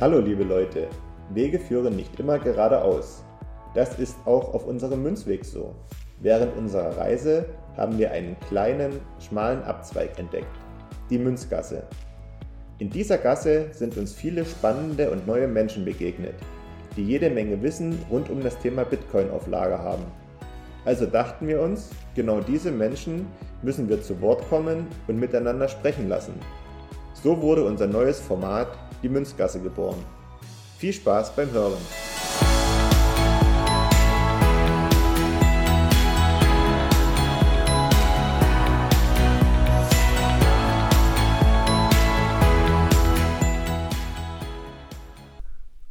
Hallo liebe Leute, Wege führen nicht immer geradeaus. Das ist auch auf unserem Münzweg so. Während unserer Reise haben wir einen kleinen, schmalen Abzweig entdeckt, die Münzgasse. In dieser Gasse sind uns viele spannende und neue Menschen begegnet, die jede Menge Wissen rund um das Thema Bitcoin auf Lager haben. Also dachten wir uns, genau diese Menschen müssen wir zu Wort kommen und miteinander sprechen lassen. So wurde unser neues Format die Münzgasse geboren. Viel Spaß beim Hören!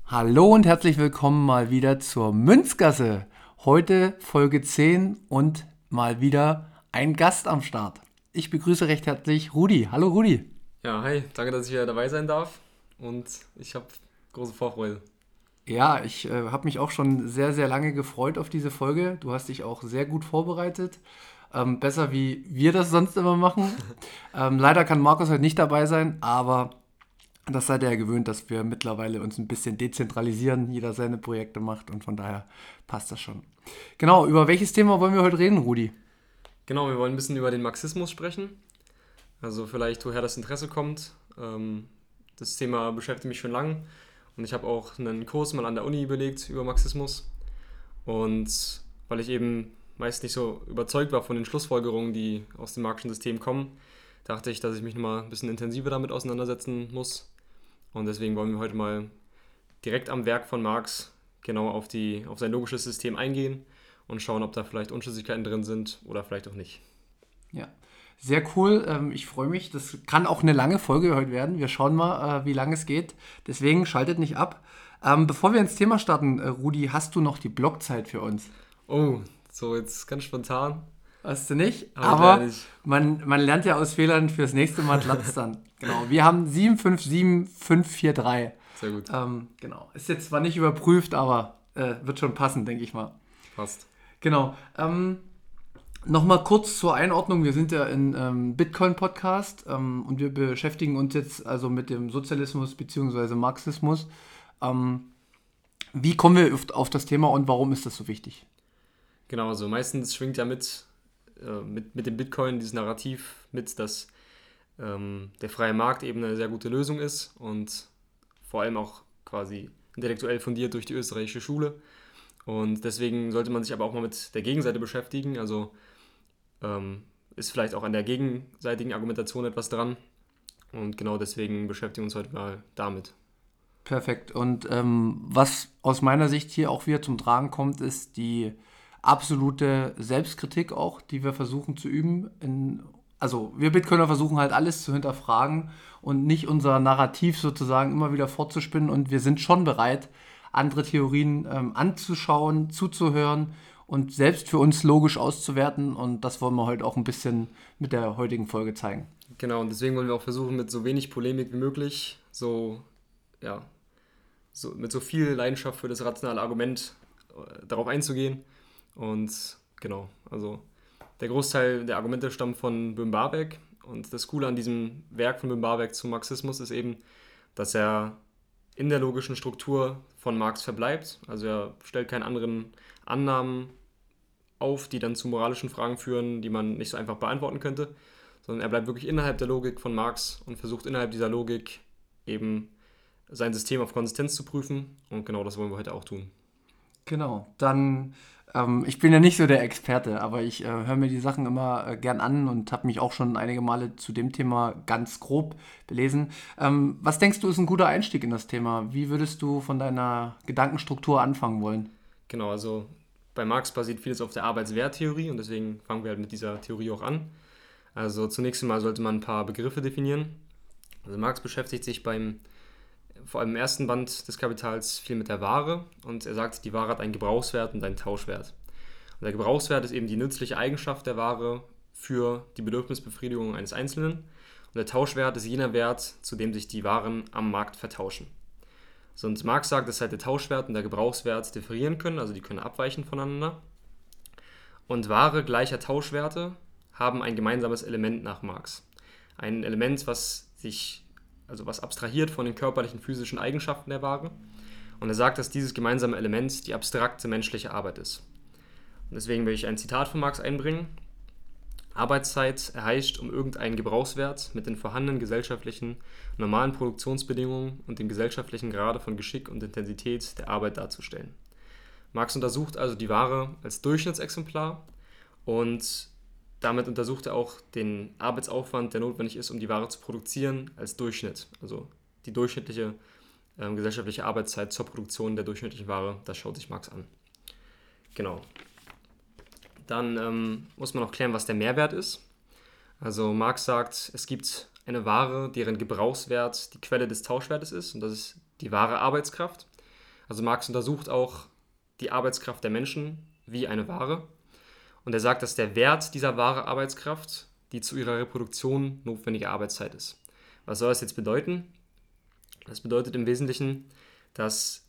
Hallo und herzlich willkommen mal wieder zur Münzgasse. Heute Folge 10 und mal wieder ein Gast am Start. Ich begrüße recht herzlich Rudi. Hallo Rudi. Ja, hi, danke, dass ich wieder dabei sein darf und ich habe große Vorfreude. Ja, ich äh, habe mich auch schon sehr, sehr lange gefreut auf diese Folge. Du hast dich auch sehr gut vorbereitet. Ähm, besser wie wir das sonst immer machen. ähm, leider kann Markus heute nicht dabei sein, aber das seid ihr ja gewöhnt, dass wir mittlerweile uns ein bisschen dezentralisieren, jeder seine Projekte macht und von daher passt das schon. Genau, über welches Thema wollen wir heute reden, Rudi? Genau, wir wollen ein bisschen über den Marxismus sprechen. Also vielleicht, woher das Interesse kommt. Ähm, das Thema beschäftigt mich schon lange und ich habe auch einen Kurs mal an der Uni überlegt über Marxismus. Und weil ich eben meist nicht so überzeugt war von den Schlussfolgerungen, die aus dem marxischen System kommen, dachte ich, dass ich mich nochmal ein bisschen intensiver damit auseinandersetzen muss. Und deswegen wollen wir heute mal direkt am Werk von Marx genau auf, die, auf sein logisches System eingehen und schauen, ob da vielleicht Unschlüssigkeiten drin sind oder vielleicht auch nicht. Ja, sehr cool. Ähm, ich freue mich. Das kann auch eine lange Folge heute werden. Wir schauen mal, äh, wie lange es geht. Deswegen schaltet nicht ab. Ähm, bevor wir ins Thema starten, äh, Rudi, hast du noch die Blockzeit für uns? Oh, so jetzt ganz spontan. Hast du nicht? Aber, Aber. Man, man lernt ja aus Fehlern fürs nächste Mal Platz dann. genau. Wir haben 757543. Sehr gut. Ähm, genau. Ist jetzt zwar nicht überprüft, aber äh, wird schon passen, denke ich mal. Passt. Genau. Ähm, Nochmal kurz zur Einordnung. Wir sind ja in ähm, Bitcoin-Podcast ähm, und wir beschäftigen uns jetzt also mit dem Sozialismus bzw. Marxismus. Ähm, wie kommen wir auf, das Thema und warum ist das so wichtig? Genau, also meistens schwingt ja mit, äh, mit, mit dem Bitcoin dieses Narrativ mit, dass ähm, der freie Markt eben eine sehr gute Lösung ist und vor allem auch quasi intellektuell fundiert durch die österreichische Schule. Und deswegen sollte man sich aber auch mal mit der Gegenseite beschäftigen. Also ähm, ist vielleicht auch an der gegenseitigen Argumentation etwas dran. Und genau deswegen beschäftigen wir uns heute mal damit. Perfekt. Und ähm, was aus meiner Sicht hier auch wieder zum Tragen kommt, ist die absolute Selbstkritik auch, die wir versuchen zu üben. In, also wir Bitcoiner versuchen halt alles zu hinterfragen und nicht unser Narrativ sozusagen immer wieder fortzuspinnen. Und wir sind schon bereit, andere Theorien ähm, anzuschauen, zuzuhören und selbst für uns logisch auszuwerten. Und das wollen wir heute auch ein bisschen mit der heutigen Folge zeigen. Genau, und deswegen wollen wir auch versuchen, mit so wenig Polemik wie möglich, so, ja, so, mit so viel Leidenschaft für das rationale Argument äh, darauf einzugehen. Und genau, also der Großteil der Argumente stammt von Böhm Barbeck. Und das Coole an diesem Werk von Böhm Barbeck zum Marxismus ist eben, dass er in der logischen Struktur von Marx verbleibt. Also er stellt keine anderen Annahmen auf, die dann zu moralischen Fragen führen, die man nicht so einfach beantworten könnte, sondern er bleibt wirklich innerhalb der Logik von Marx und versucht innerhalb dieser Logik eben sein System auf Konsistenz zu prüfen. Und genau das wollen wir heute auch tun. Genau, dann ähm, ich bin ja nicht so der Experte, aber ich äh, höre mir die Sachen immer äh, gern an und habe mich auch schon einige Male zu dem Thema ganz grob belesen. Ähm, was denkst du ist ein guter Einstieg in das Thema? Wie würdest du von deiner Gedankenstruktur anfangen wollen? Genau, also bei Marx basiert vieles auf der Arbeitswerttheorie und deswegen fangen wir halt mit dieser Theorie auch an. Also zunächst einmal sollte man ein paar Begriffe definieren. Also Marx beschäftigt sich beim vor allem im ersten Band des Kapitals viel mit der Ware und er sagt, die Ware hat einen Gebrauchswert und einen Tauschwert. Und der Gebrauchswert ist eben die nützliche Eigenschaft der Ware für die Bedürfnisbefriedigung eines Einzelnen und der Tauschwert ist jener Wert, zu dem sich die Waren am Markt vertauschen. Sonst Marx sagt, dass halt der Tauschwert und der Gebrauchswert differieren können, also die können abweichen voneinander. Und Ware gleicher Tauschwerte haben ein gemeinsames Element nach Marx. Ein Element, was sich also was abstrahiert von den körperlichen physischen Eigenschaften der Ware. Und er sagt, dass dieses gemeinsame Element die abstrakte menschliche Arbeit ist. Und deswegen will ich ein Zitat von Marx einbringen. Arbeitszeit erheischt, um irgendeinen Gebrauchswert mit den vorhandenen gesellschaftlichen normalen Produktionsbedingungen und dem gesellschaftlichen Grade von Geschick und Intensität der Arbeit darzustellen. Marx untersucht also die Ware als Durchschnittsexemplar und damit untersucht er auch den Arbeitsaufwand, der notwendig ist, um die Ware zu produzieren, als Durchschnitt. Also die durchschnittliche äh, gesellschaftliche Arbeitszeit zur Produktion der durchschnittlichen Ware, das schaut sich Marx an. Genau. Dann ähm, muss man noch klären, was der Mehrwert ist. Also Marx sagt, es gibt eine Ware, deren Gebrauchswert die Quelle des Tauschwertes ist und das ist die wahre Arbeitskraft. Also Marx untersucht auch die Arbeitskraft der Menschen wie eine Ware und er sagt, dass der Wert dieser wahre Arbeitskraft die zu ihrer Reproduktion notwendige Arbeitszeit ist. Was soll das jetzt bedeuten? Das bedeutet im Wesentlichen, dass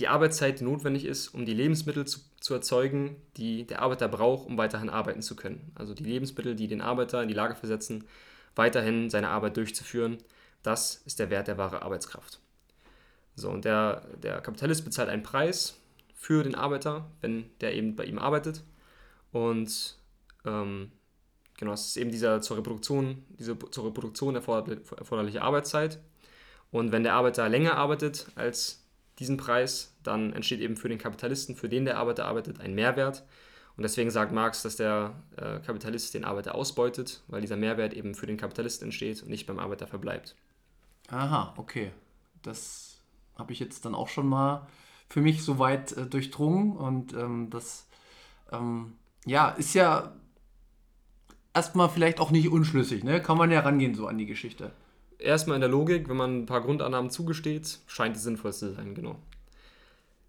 die Arbeitszeit notwendig ist, um die Lebensmittel zu, zu erzeugen, die der Arbeiter braucht, um weiterhin arbeiten zu können. Also die Lebensmittel, die den Arbeiter in die Lage versetzen, weiterhin seine Arbeit durchzuführen. Das ist der Wert der wahre Arbeitskraft. So, und der, der Kapitalist bezahlt einen Preis für den Arbeiter, wenn der eben bei ihm arbeitet. Und ähm, genau, es ist eben dieser zur Reproduktion, diese zur Reproduktion erforderliche Arbeitszeit. Und wenn der Arbeiter länger arbeitet als diesen Preis, dann entsteht eben für den Kapitalisten, für den der Arbeiter arbeitet, ein Mehrwert. Und deswegen sagt Marx, dass der äh, Kapitalist den Arbeiter ausbeutet, weil dieser Mehrwert eben für den Kapitalisten entsteht und nicht beim Arbeiter verbleibt. Aha, okay. Das habe ich jetzt dann auch schon mal für mich soweit äh, durchdrungen und ähm, das ähm, ja, ist ja erstmal vielleicht auch nicht unschlüssig, ne? Kann man ja rangehen so an die Geschichte erstmal in der Logik, wenn man ein paar Grundannahmen zugesteht, scheint es sinnvoll zu sein, genau.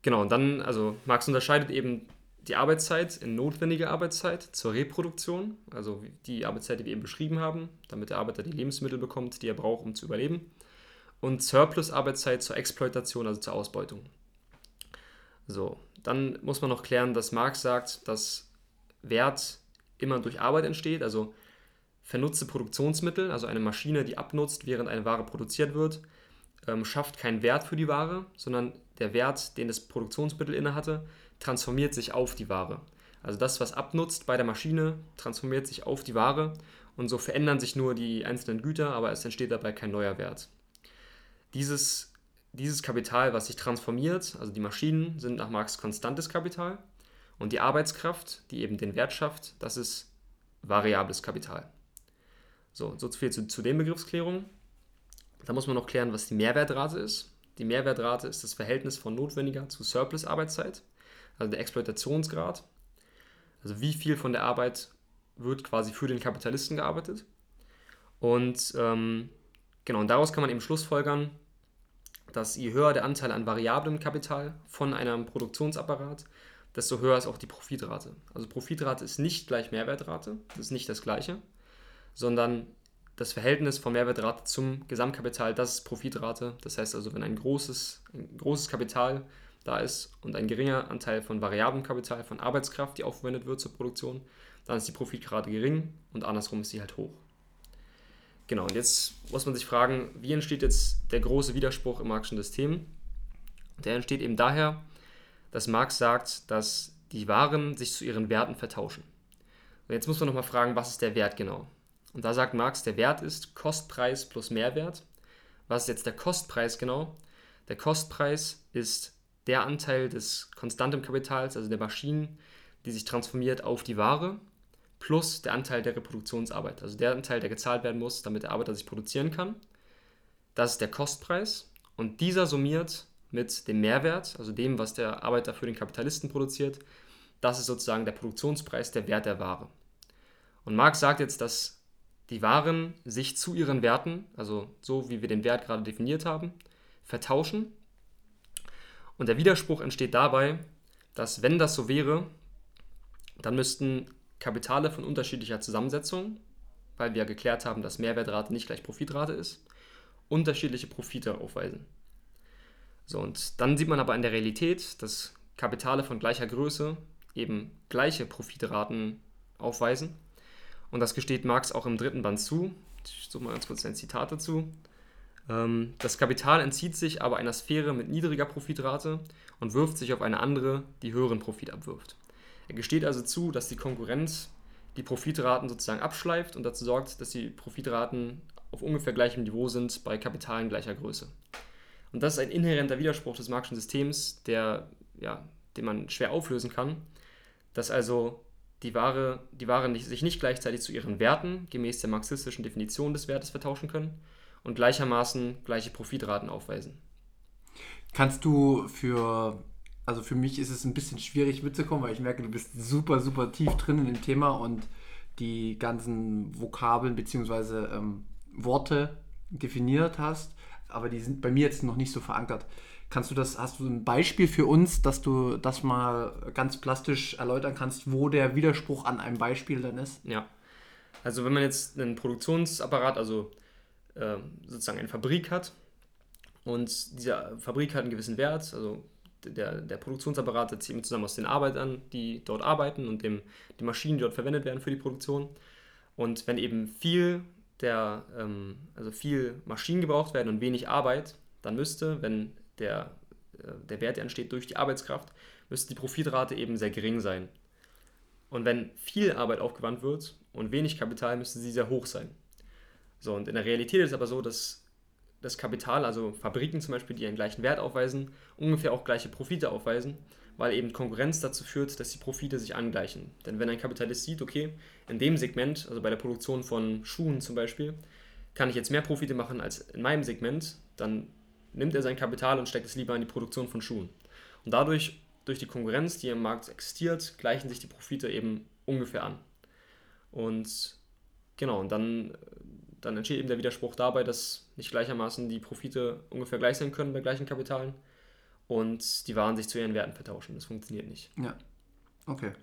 Genau, und dann, also Marx unterscheidet eben die Arbeitszeit in notwendige Arbeitszeit zur Reproduktion, also die Arbeitszeit, die wir eben beschrieben haben, damit der Arbeiter die Lebensmittel bekommt, die er braucht, um zu überleben, und Surplus-Arbeitszeit zur Exploitation, also zur Ausbeutung. So, dann muss man noch klären, dass Marx sagt, dass Wert immer durch Arbeit entsteht, also vernutzte Produktionsmittel, also eine Maschine, die abnutzt, während eine Ware produziert wird, ähm, schafft keinen Wert für die Ware, sondern der Wert, den das Produktionsmittel innehatte, transformiert sich auf die Ware. Also das, was abnutzt bei der Maschine, transformiert sich auf die Ware und so verändern sich nur die einzelnen Güter, aber es entsteht dabei kein neuer Wert. Dieses, dieses Kapital, was sich transformiert, also die Maschinen, sind nach Marx konstantes Kapital und die Arbeitskraft, die eben den Wert schafft, das ist variables Kapital. So, so viel zu, zu den Begriffsklärungen. Da muss man noch klären, was die Mehrwertrate ist. Die Mehrwertrate ist das Verhältnis von notwendiger zu Surplus-Arbeitszeit, also der Exploitationsgrad. Also wie viel von der Arbeit wird quasi für den Kapitalisten gearbeitet. Und ähm, genau, und daraus kann man eben schlussfolgern, dass je höher der Anteil an variablem Kapital von einem Produktionsapparat, desto höher ist auch die Profitrate. Also Profitrate ist nicht gleich Mehrwertrate, das ist nicht das gleiche sondern das Verhältnis von Mehrwertrate zum Gesamtkapital, das ist Profitrate. Das heißt also, wenn ein großes, ein großes Kapital da ist und ein geringer Anteil von variablem Kapital, von Arbeitskraft, die aufgewendet wird zur Produktion, dann ist die Profitrate gering und andersrum ist sie halt hoch. Genau, und jetzt muss man sich fragen, wie entsteht jetzt der große Widerspruch im Marxischen System? Der entsteht eben daher, dass Marx sagt, dass die Waren sich zu ihren Werten vertauschen. Und jetzt muss man nochmal fragen, was ist der Wert genau? Und da sagt Marx, der Wert ist Kostpreis plus Mehrwert. Was ist jetzt der Kostpreis genau? Der Kostpreis ist der Anteil des konstanten Kapitals, also der Maschinen, die sich transformiert auf die Ware, plus der Anteil der Reproduktionsarbeit, also der Anteil, der gezahlt werden muss, damit der Arbeiter sich produzieren kann. Das ist der Kostpreis und dieser summiert mit dem Mehrwert, also dem, was der Arbeiter für den Kapitalisten produziert. Das ist sozusagen der Produktionspreis, der Wert der Ware. Und Marx sagt jetzt, dass die Waren sich zu ihren Werten, also so wie wir den Wert gerade definiert haben, vertauschen. Und der Widerspruch entsteht dabei, dass wenn das so wäre, dann müssten Kapitale von unterschiedlicher Zusammensetzung, weil wir geklärt haben, dass Mehrwertrate nicht gleich Profitrate ist, unterschiedliche Profite aufweisen. So, und dann sieht man aber in der Realität, dass Kapitale von gleicher Größe eben gleiche Profitraten aufweisen und das gesteht Marx auch im dritten Band zu. Ich suche mal ganz kurz ein Zitat dazu. Ähm, das Kapital entzieht sich aber einer Sphäre mit niedriger Profitrate und wirft sich auf eine andere, die höheren Profit abwirft. Er gesteht also zu, dass die Konkurrenz die Profitraten sozusagen abschleift und dazu sorgt, dass die Profitraten auf ungefähr gleichem Niveau sind bei Kapitalen gleicher Größe. Und das ist ein inhärenter Widerspruch des marxischen Systems, der, ja, den man schwer auflösen kann, dass also die Ware, die Ware nicht, sich nicht gleichzeitig zu ihren Werten gemäß der marxistischen Definition des Wertes vertauschen können und gleichermaßen gleiche Profitraten aufweisen. Kannst du für, also für mich ist es ein bisschen schwierig mitzukommen, weil ich merke, du bist super, super tief drin in dem Thema und die ganzen Vokabeln bzw. Ähm, Worte definiert hast, aber die sind bei mir jetzt noch nicht so verankert. Kannst du das, hast du ein Beispiel für uns, dass du das mal ganz plastisch erläutern kannst, wo der Widerspruch an einem Beispiel dann ist? Ja. Also wenn man jetzt einen Produktionsapparat, also äh, sozusagen eine Fabrik hat und diese Fabrik hat einen gewissen Wert, also der, der Produktionsapparat setzt sich zusammen aus den Arbeitern, die dort arbeiten und dem, die Maschinen, die dort verwendet werden für die Produktion. Und wenn eben viel der, ähm, also viel Maschinen gebraucht werden und wenig Arbeit, dann müsste, wenn der, äh, der Wert entsteht durch die Arbeitskraft, müsste die Profitrate eben sehr gering sein. Und wenn viel Arbeit aufgewandt wird und wenig Kapital, müsste sie sehr hoch sein. So, und in der Realität ist es aber so, dass das Kapital, also Fabriken zum Beispiel, die einen gleichen Wert aufweisen, ungefähr auch gleiche Profite aufweisen, weil eben Konkurrenz dazu führt, dass die Profite sich angleichen. Denn wenn ein Kapitalist sieht, okay, in dem Segment, also bei der Produktion von Schuhen zum Beispiel, kann ich jetzt mehr Profite machen als in meinem Segment, dann nimmt er sein Kapital und steckt es lieber in die Produktion von Schuhen. Und dadurch, durch die Konkurrenz, die im Markt existiert, gleichen sich die Profite eben ungefähr an. Und genau, und dann, dann entsteht eben der Widerspruch dabei, dass nicht gleichermaßen die Profite ungefähr gleich sein können bei gleichen Kapitalen und die Waren sich zu ihren Werten vertauschen. Das funktioniert nicht. Ja. Okay.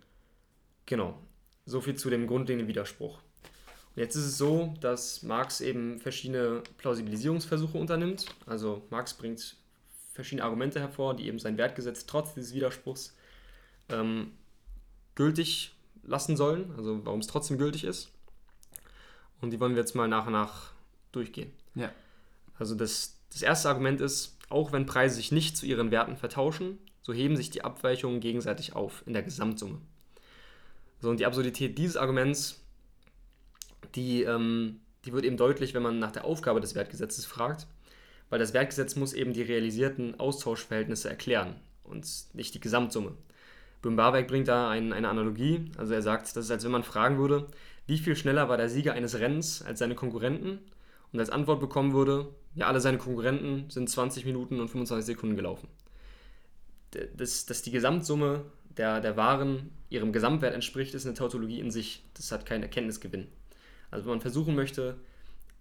Genau. So viel zu dem grundlegenden Widerspruch. Jetzt ist es so, dass Marx eben verschiedene Plausibilisierungsversuche unternimmt. Also Marx bringt verschiedene Argumente hervor, die eben sein Wertgesetz trotz dieses Widerspruchs ähm, gültig lassen sollen, also warum es trotzdem gültig ist. Und die wollen wir jetzt mal nach und nach durchgehen. Ja. Also das, das erste Argument ist, auch wenn Preise sich nicht zu ihren Werten vertauschen, so heben sich die Abweichungen gegenseitig auf in der Gesamtsumme. So, und die Absurdität dieses Arguments die, ähm, die wird eben deutlich, wenn man nach der Aufgabe des Wertgesetzes fragt, weil das Wertgesetz muss eben die realisierten Austauschverhältnisse erklären und nicht die Gesamtsumme. Böhm-Barwerk bringt da ein, eine Analogie, also er sagt, das ist, als wenn man fragen würde, wie viel schneller war der Sieger eines Rennens als seine Konkurrenten und als Antwort bekommen würde, ja, alle seine Konkurrenten sind 20 Minuten und 25 Sekunden gelaufen. Dass, dass die Gesamtsumme der, der Waren ihrem Gesamtwert entspricht, ist eine Tautologie in sich. Das hat keinen Erkenntnisgewinn. Also wenn man versuchen möchte,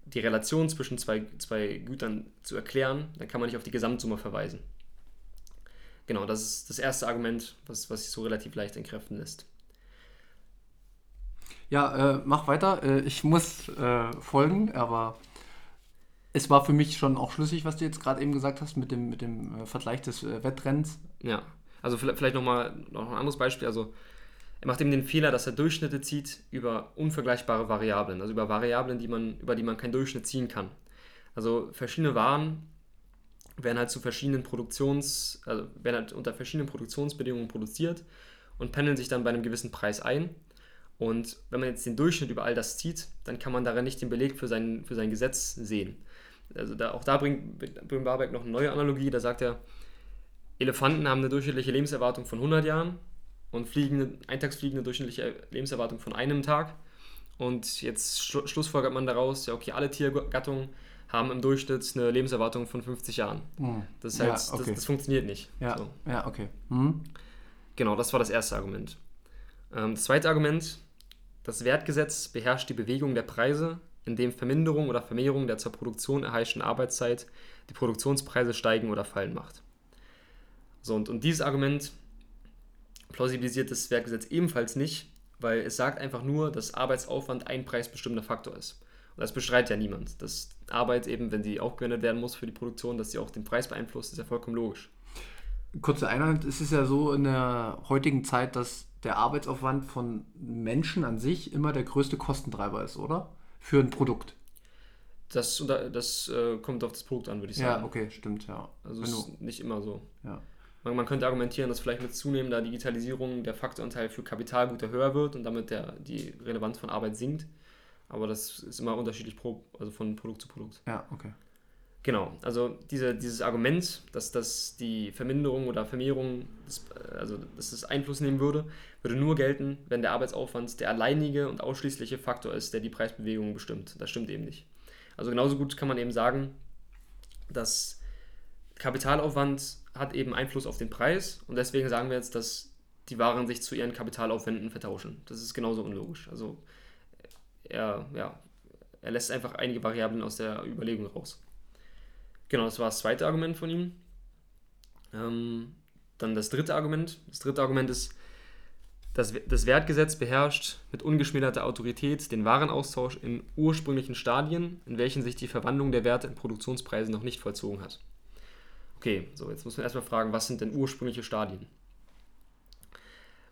die Relation zwischen zwei, zwei Gütern zu erklären, dann kann man nicht auf die Gesamtsumme verweisen. Genau, das ist das erste Argument, was, was sich so relativ leicht entkräften lässt. Ja, äh, mach weiter. Äh, ich muss äh, folgen, aber es war für mich schon auch schlüssig, was du jetzt gerade eben gesagt hast mit dem, mit dem äh, Vergleich des äh, Wettrenns. Ja, also vielleicht nochmal noch ein anderes Beispiel. Also er macht eben den Fehler, dass er Durchschnitte zieht über unvergleichbare Variablen, also über Variablen, die man, über die man keinen Durchschnitt ziehen kann. Also verschiedene Waren werden halt zu verschiedenen Produktions, also werden halt unter verschiedenen Produktionsbedingungen produziert und pendeln sich dann bei einem gewissen Preis ein. Und wenn man jetzt den Durchschnitt über all das zieht, dann kann man darin nicht den Beleg für sein, für sein Gesetz sehen. Also da, auch da bringt Böhm-Barbeck noch eine neue Analogie, da sagt er, Elefanten haben eine durchschnittliche Lebenserwartung von 100 Jahren und fliegende, eintagsfliegende durchschnittliche Lebenserwartung von einem Tag. Und jetzt schlu schlussfolgert man daraus, ja, okay, alle Tiergattungen haben im Durchschnitt eine Lebenserwartung von 50 Jahren. Hm. Das, heißt, ja, okay. das, das, funktioniert nicht. Ja, so. ja okay. Hm. Genau, das war das erste Argument. Ähm, das zweite Argument, das Wertgesetz beherrscht die Bewegung der Preise, indem Verminderung oder Vermehrung der zur Produktion erheischten Arbeitszeit die Produktionspreise steigen oder fallen macht. So, und, und dieses Argument plausibilisiert das Werkgesetz ebenfalls nicht, weil es sagt einfach nur, dass Arbeitsaufwand ein preisbestimmender Faktor ist. Und das bestreitet ja niemand. Dass Arbeit eben, wenn sie aufgewendet werden muss für die Produktion, dass sie auch den Preis beeinflusst, ist ja vollkommen logisch. Kurze Einheit, es ist ja so in der heutigen Zeit, dass der Arbeitsaufwand von Menschen an sich immer der größte Kostentreiber ist, oder? Für ein Produkt. Das, das äh, kommt auf das Produkt an, würde ich sagen. Ja, okay, stimmt, ja. Also ist nicht immer so. Ja. Man, könnte argumentieren, dass vielleicht mit zunehmender Digitalisierung der Faktoranteil für Kapitalgüter höher wird und damit der, die Relevanz von Arbeit sinkt. Aber das ist immer unterschiedlich pro, also von Produkt zu Produkt. Ja, okay. Genau, also diese, dieses Argument, dass das die Verminderung oder Vermehrung, des, also dass es Einfluss nehmen würde, würde nur gelten, wenn der Arbeitsaufwand der alleinige und ausschließliche Faktor ist, der die Preisbewegung bestimmt. Das stimmt eben nicht. Also genauso gut kann man eben sagen, dass Kapitalaufwand hat eben Einfluss auf den Preis und deswegen sagen wir jetzt, dass die Waren sich zu ihren Kapitalaufwänden vertauschen. Das ist genauso unlogisch. Also er, ja, er lässt einfach einige Variablen aus der Überlegung raus. Genau, das war das zweite Argument von ihm. Ähm, dann das dritte Argument. Das dritte Argument ist, dass das Wertgesetz beherrscht mit ungeschmälterter Autorität den Warenaustausch in ursprünglichen Stadien, in welchen sich die Verwandlung der Werte in Produktionspreisen noch nicht vollzogen hat. Okay, so jetzt muss man erstmal fragen, was sind denn ursprüngliche Stadien?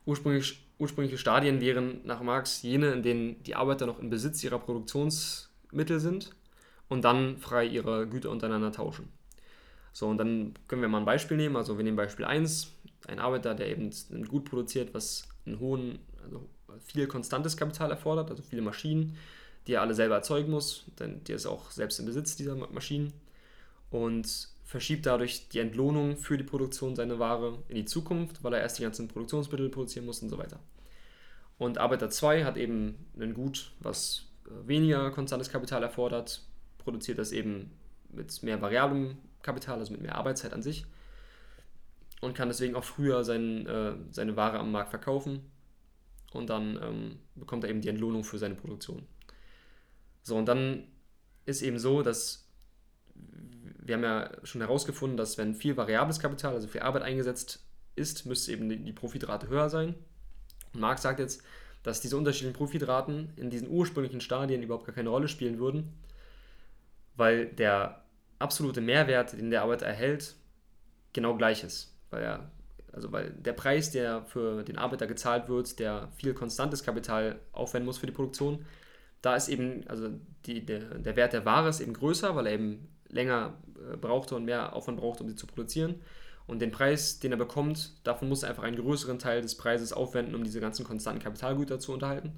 Ursprünglich, ursprüngliche Stadien wären nach Marx jene, in denen die Arbeiter noch in Besitz ihrer Produktionsmittel sind und dann frei ihre Güter untereinander tauschen. So, und dann können wir mal ein Beispiel nehmen. Also wir nehmen Beispiel 1, ein Arbeiter, der eben ein Gut produziert, was einen hohen, also viel konstantes Kapital erfordert, also viele Maschinen, die er alle selber erzeugen muss, denn der ist auch selbst im Besitz dieser Maschinen und verschiebt dadurch die Entlohnung für die Produktion seiner Ware in die Zukunft, weil er erst die ganzen Produktionsmittel produzieren muss und so weiter. Und Arbeiter 2 hat eben ein Gut, was weniger konstantes Kapital erfordert, produziert das eben mit mehr variablem Kapital, also mit mehr Arbeitszeit an sich und kann deswegen auch früher sein, äh, seine Ware am Markt verkaufen und dann ähm, bekommt er eben die Entlohnung für seine Produktion. So, und dann ist eben so, dass wir haben ja schon herausgefunden, dass wenn viel variables Kapital, also viel Arbeit eingesetzt ist, müsste eben die, Profitrate höher sein. Und Marx sagt jetzt, dass diese unterschiedlichen Profitraten in diesen ursprünglichen Stadien überhaupt gar keine Rolle spielen würden, weil der absolute Mehrwert, den der Arbeiter erhält, genau gleich ist. Weil, er, also weil der Preis, der für den Arbeiter gezahlt wird, der viel konstantes Kapital aufwenden muss für die Produktion, da ist eben, also die, der, der Wert der Ware ist eben größer, weil er eben länger äh, brauchte und mehr Aufwand braucht, um sie zu produzieren. Und den Preis, den er bekommt, davon muss er einfach einen größeren Teil des Preises aufwenden, um diese ganzen konstanten Kapitalgüter zu unterhalten.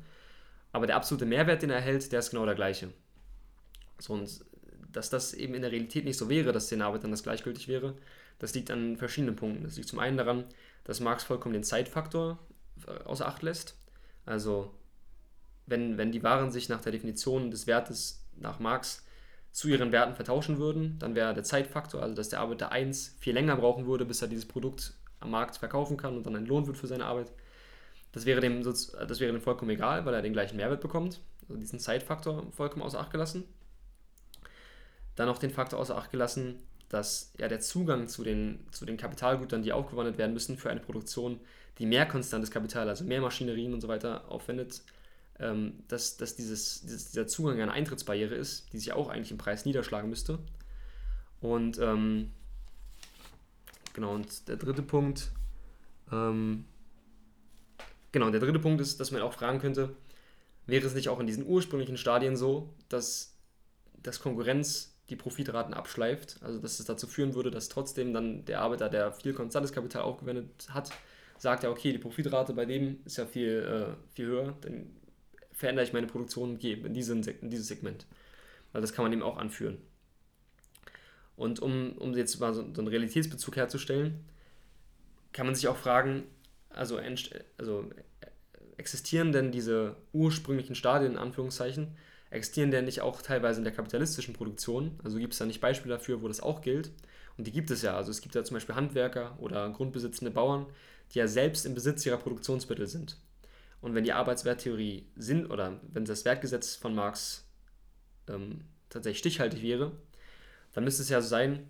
Aber der absolute Mehrwert, den er erhält, der ist genau der gleiche. So, und dass das eben in der Realität nicht so wäre, dass den Arbeitern das gleichgültig wäre, das liegt an verschiedenen Punkten. Das liegt zum einen daran, dass Marx vollkommen den Zeitfaktor äh, außer Acht lässt. Also wenn, wenn die Waren sich nach der Definition des Wertes nach Marx zu ihren Werten vertauschen würden, dann wäre der Zeitfaktor, also dass der Arbeiter 1 viel länger brauchen würde, bis er dieses Produkt am Markt verkaufen kann und dann entlohnt wird für seine Arbeit. Das wäre, dem, das wäre dem vollkommen egal, weil er den gleichen Mehrwert bekommt. Also diesen Zeitfaktor vollkommen außer Acht gelassen. Dann noch den Faktor außer Acht gelassen, dass ja der Zugang zu den, zu den Kapitalgütern, die aufgewandelt werden müssen für eine Produktion, die mehr konstantes Kapital, also mehr Maschinerien und so weiter aufwendet, ähm, dass, dass dieses, dieses, dieser Zugang eine Eintrittsbarriere ist, die sich auch eigentlich im Preis niederschlagen müsste. Und ähm, genau, und der dritte Punkt, ähm, genau, der dritte Punkt ist, dass man auch fragen könnte, wäre es nicht auch in diesen ursprünglichen Stadien so, dass, dass Konkurrenz die Profitraten abschleift. Also dass es dazu führen würde, dass trotzdem dann der Arbeiter, der viel konstantes Kapital aufgewendet hat, sagt ja, okay, die Profitrate bei dem ist ja viel, äh, viel höher, dann verändere ich meine Produktion und gehe in, diesen, in dieses Segment. Also das kann man eben auch anführen. Und um, um jetzt mal so, so einen Realitätsbezug herzustellen, kann man sich auch fragen, also, also existieren denn diese ursprünglichen Stadien in Anführungszeichen existieren denn nicht auch teilweise in der kapitalistischen Produktion? Also gibt es da nicht Beispiele dafür, wo das auch gilt? Und die gibt es ja. Also es gibt ja zum Beispiel Handwerker oder grundbesitzende Bauern, die ja selbst im Besitz ihrer Produktionsmittel sind. Und wenn die Arbeitswerttheorie Sinn oder wenn das Wertgesetz von Marx ähm, tatsächlich stichhaltig wäre, dann müsste es ja so sein,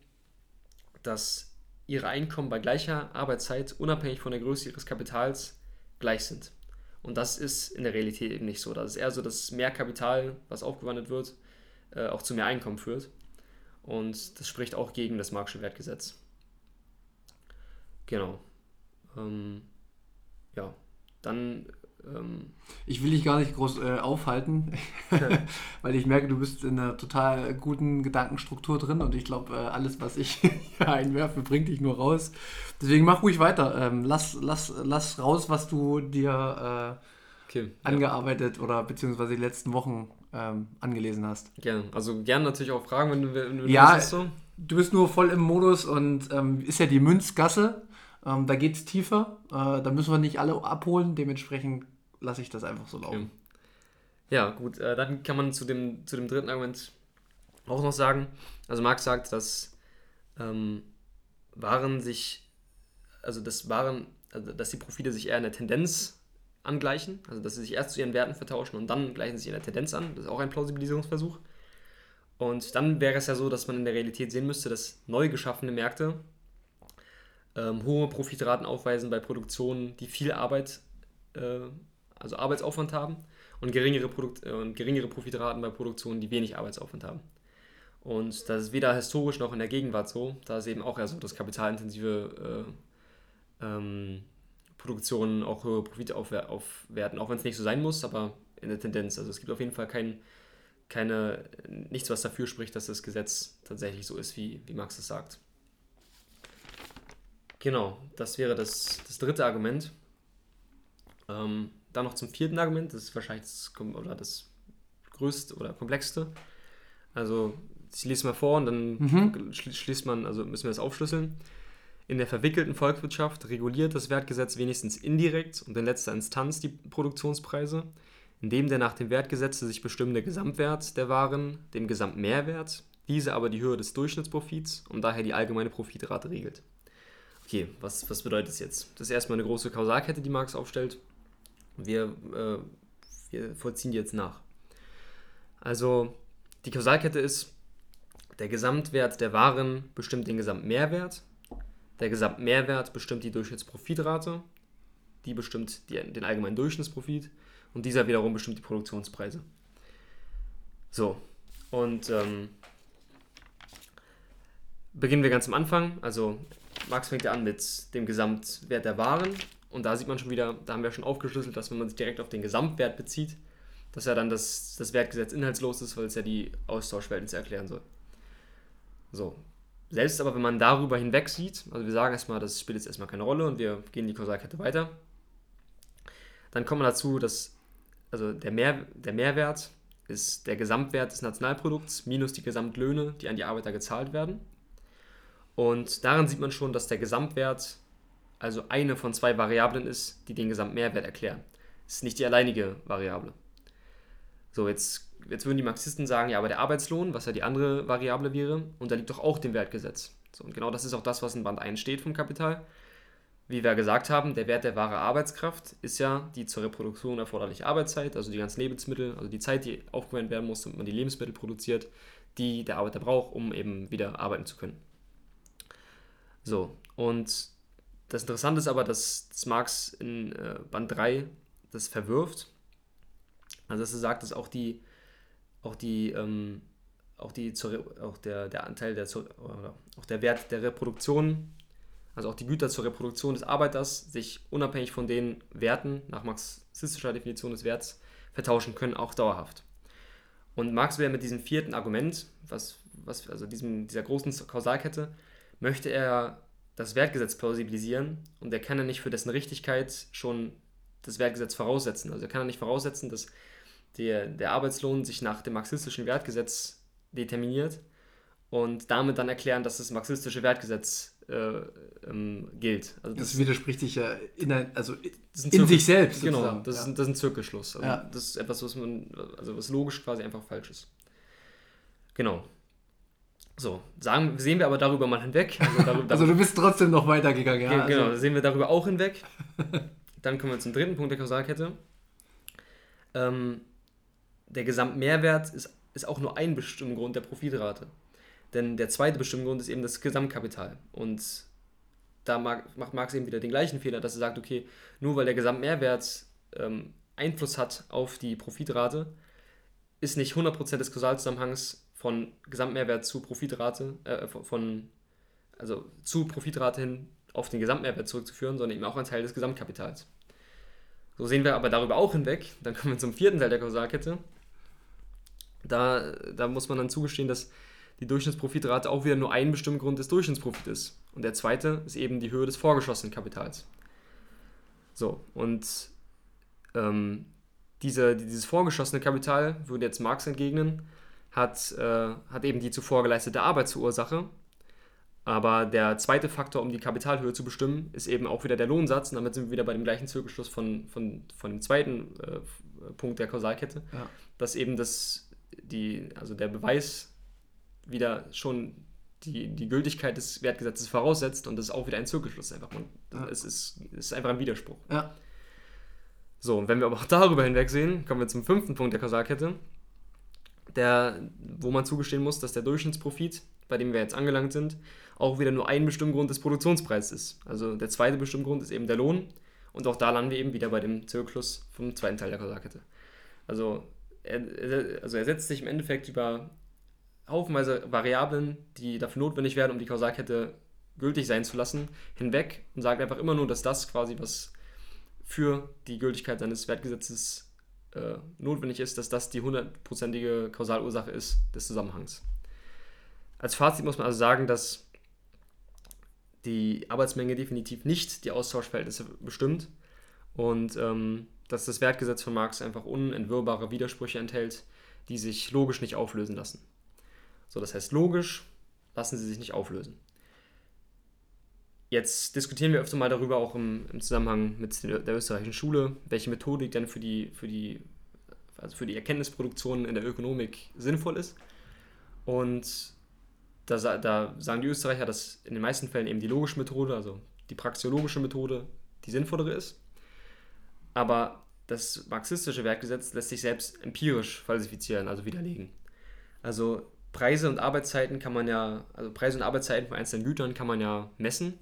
dass ihre Einkommen bei gleicher Arbeitszeit unabhängig von der Größe ihres Kapitals gleich sind. Und das ist in der Realität eben nicht so. Das ist eher so, dass mehr Kapital, was aufgewandelt wird, äh, auch zu mehr Einkommen führt. Und das spricht auch gegen das Marxische Wertgesetz. Genau. Ähm, ja, dann Ähm, ich will dich gar nicht groß äh, aufhalten, weil ich merke, du bist in einer total guten Gedankenstruktur drin und ich glaube, äh, alles, was ich hier einwerfe, bringt dich nur raus. Deswegen mach ruhig weiter. Ähm, lass, lass, lass raus, was du dir äh, okay, angearbeitet ja. oder beziehungsweise die letzten Wochen ähm, angelesen hast. Gerne. Also gerne natürlich auch Fragen, wenn du, wenn du ja, so. du bist nur voll im Modus und ähm, ist ja die Münzgasse. Ähm, da es tiefer. Äh, da müssen wir nicht alle abholen. Dementsprechend lasse ich das einfach so laufen. Okay. Ja, gut. Äh, dann kann man zu dem, zu dem dritten Argument auch noch sagen. Also Marx sagt, dass ähm, Waren sich, also das Waren, also dass die Profite sich eher in der Tendenz angleichen, also dass sie sich erst zu ihren Werten vertauschen und dann gleichen sie sich in der Tendenz an. Das ist auch ein Plausibilisierungsversuch. Und dann wäre es ja so, dass man in der Realität sehen müsste, dass neu geschaffene Märkte ähm, hohe Profitraten aufweisen bei Produktionen, die viel Arbeit, äh, also Arbeitsaufwand haben und geringere, Produkt äh, und geringere Profitraten bei Produktionen, die wenig Arbeitsaufwand haben. Und das ist weder historisch noch in der Gegenwart so. Da ist eben auch eher so, dass kapitalintensive äh, ähm, Produktionen auch höhere Profite aufwerten, auch wenn es nicht so sein muss, aber in der Tendenz. Also es gibt auf jeden Fall kein, keine, nichts, was dafür spricht, dass das Gesetz tatsächlich so ist, wie, wie Max es sagt. Genau, das wäre das, das dritte Argument. Ähm, dann noch zum vierten Argument, das ist wahrscheinlich das, oder das größte oder komplexste. Also, ich lese mal vor und dann mhm. schließt man, also müssen wir das aufschlüsseln. In der verwickelten Volkswirtschaft reguliert das Wertgesetz wenigstens indirekt und in letzter Instanz die Produktionspreise, indem der nach dem Wertgesetz sich bestimmende Gesamtwert der Waren dem Gesamtmehrwert, diese aber die Höhe des Durchschnittsprofits und daher die allgemeine Profitrate regelt. Okay, was, was bedeutet das jetzt? Das ist erstmal eine große Kausalkette, die Marx aufstellt. Wir, äh, wir vollziehen die jetzt nach. Also, die Kausalkette ist, der Gesamtwert der Waren bestimmt den Gesamtmehrwert. Der Gesamtmehrwert bestimmt die Durchschnittsprofitrate. Die bestimmt die, den allgemeinen Durchschnittsprofit. Und dieser wiederum bestimmt die Produktionspreise. So, und ähm, beginnen wir ganz am Anfang. Also Max fängt ja an mit dem Gesamtwert der Waren. Und da sieht man schon wieder, da haben wir schon aufgeschlüsselt, dass wenn man sich direkt auf den Gesamtwert bezieht, dass ja dann das, das Wertgesetz inhaltslos ist, weil es ja die Austauschverhältnisse erklären soll. So. Selbst aber, wenn man darüber hinweg sieht, also wir sagen erstmal, das spielt jetzt erstmal keine Rolle und wir gehen die Kausalkette weiter, dann kommt man dazu, dass also der, Mehr, der Mehrwert ist der Gesamtwert des Nationalprodukts minus die Gesamtlöhne, die an die Arbeiter gezahlt werden. Und daran sieht man schon, dass der Gesamtwert also eine von zwei Variablen ist, die den Gesamtmehrwert erklären. Das ist nicht die alleinige Variable. So, jetzt, jetzt würden die Marxisten sagen, ja, aber der Arbeitslohn, was ja die andere Variable wäre, unterliegt doch auch dem Wertgesetz. So, und genau das ist auch das, was in Band 1 steht vom Kapital. Wie wir gesagt haben, der Wert der wahre Arbeitskraft ist ja die zur Reproduktion erforderliche Arbeitszeit, also die ganzen Lebensmittel, also die Zeit, die aufgewendet werden muss, damit man die Lebensmittel produziert, die der Arbeiter braucht, um eben wieder arbeiten zu können. So, und das Interessante ist aber, dass, dass Marx in äh, Band 3 das verwirft. Also dass er sagt, dass auch die, auch die, ähm, auch die, auch der, der Anteil der, oder auch der Wert der Reproduktion, also auch die Güter zur Reproduktion des Arbeiters, sich unabhängig von den Werten nach marxistischer Definition des Werts vertauschen können, auch dauerhaft. Und Marx will mit diesem vierten Argument, was, was, also diesem, dieser großen Kausalkette, möchte er das Wertgesetz plausibilisieren und er kann ja nicht für dessen Richtigkeit schon das Wertgesetz voraussetzen. Also er kann ja nicht voraussetzen, dass der, der Arbeitslohn sich nach dem marxistischen Wertgesetz determiniert und damit dann erklären, dass das marxistische Wertgesetz äh, ähm, gilt. Also das, das, widerspricht sich ja in, also in sich selbst. Genau, das, ja. ist, das ist ein Zirkelschluss. Also ja. Das ist etwas, was man, also was logisch quasi einfach falsch ist. Genau. So, sagen, sehen wir aber darüber mal hinweg. Also, darüber, also du bist trotzdem noch weitergegangen, ja? Genau, also. sehen wir darüber auch hinweg. Dann kommen wir zum dritten Punkt der Kausalkette. Ähm, der Gesamtmehrwert ist, ist auch nur ein Bestimmgrund der Profitrate. Denn der zweite Bestimmgrund ist eben das Gesamtkapital. Und da macht Marx eben wieder den gleichen Fehler, dass er sagt, okay, nur weil der Gesamtmehrwert ähm, Einfluss hat auf die Profitrate, ist nicht 100% des Kausalzusammenhangs von Gesamtmehrwert zu Profitrate, äh, von, also zu Profitrate hin auf den Gesamtmehrwert zurückzuführen, sondern eben auch ein Teil des Gesamtkapitals. So sehen wir aber darüber auch hinweg. Dann kommen wir zum vierten Teil der Kausalkette. Da, da muss man dann zugestehen, dass die Durchschnittsprofitrate auch wieder nur ein bestimmter Grund des Durchschnittsprofits ist. Und der zweite ist eben die Höhe des vorgeschossenen Kapitals. So, und ähm, diese, dieses vorgeschossene Kapital, würde jetzt Marx entgegnen, hat, äh, hat eben die zuvor geleistete Arbeit zur Ursache. Aber der zweite Faktor, um die Kapitalhöhe zu bestimmen, ist eben auch wieder der Lohnsatz. Und damit sind wir wieder bei dem gleichen Zirkelschluss von, von, von dem zweiten äh, Punkt der Kausalkette, ja. dass eben das, die, also der Beweis wieder schon die, die Gültigkeit des Wertgesetzes voraussetzt und das ist auch wieder ein Zirkelschluss einfach. Und ja. es, ist, es ist einfach ein Widerspruch. Ja. So, und wenn wir aber auch darüber hinwegsehen, kommen wir zum fünften Punkt der Kausalkette, der, wo man zugestehen muss, dass der Durchschnittsprofit, bei dem wir jetzt angelangt sind, auch wieder nur ein bestimmter Grund des Produktionspreises ist. Also der zweite bestimmte Grund ist eben der Lohn und auch da landen wir eben wieder bei dem Zirkelschluss vom zweiten Teil der Kausalkette. Also er, also er setzt sich im Endeffekt über haufenweise Variablen, die dafür notwendig werden, um die Kausalkette gültig sein zu lassen, hinweg und sagt einfach immer nur, dass das quasi, was für die Gültigkeit seines Wertgesetzes äh, notwendig ist, dass das die hundertprozentige Kausalursache ist des Zusammenhangs. Als Fazit muss man also sagen, dass die Arbeitsmenge definitiv nicht die Austauschverhältnisse bestimmt und ähm, dass das Wertgesetz von Marx einfach unentwirrbare Widersprüche enthält, die sich logisch nicht auflösen lassen. So, das heißt, logisch lassen sie sich nicht auflösen. Jetzt diskutieren wir öfter mal darüber, auch im, im Zusammenhang mit der österreichischen Schule, welche Methodik denn für die, für die, also für die Erkenntnisproduktion in der Ökonomik sinnvoll ist. Und da, da sagen die Österreicher, dass in den meisten Fällen eben die logische Methode, also die praxiologische Methode, die sinnvollere ist. Aber das marxistische Werkgesetz lässt sich selbst empirisch falsifizieren, also widerlegen. Also Preise und Arbeitszeiten kann man ja, also Preise und Arbeitszeiten von einzelnen Gütern kann man ja messen.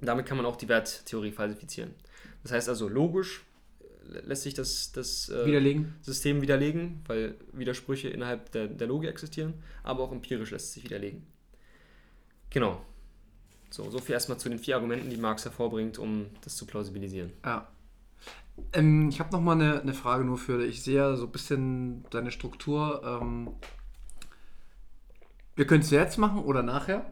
Und damit kann man auch die Werttheorie falsifizieren. Das heißt also, logisch äh, lässt sich das, das äh, widerlegen. System widerlegen, weil Widersprüche innerhalb der, der Logik existieren, aber auch empirisch lässt es sich widerlegen. Genau. So, so viel erstmal zu den vier Argumenten, die Marx hervorbringt, um das zu plausibilisieren. Ja. Ähm, ich habe nochmal eine, eine Frage nur für dich. Ich sehe ja so ein bisschen deine Struktur. Ähm, wir können es jetzt machen oder nachher.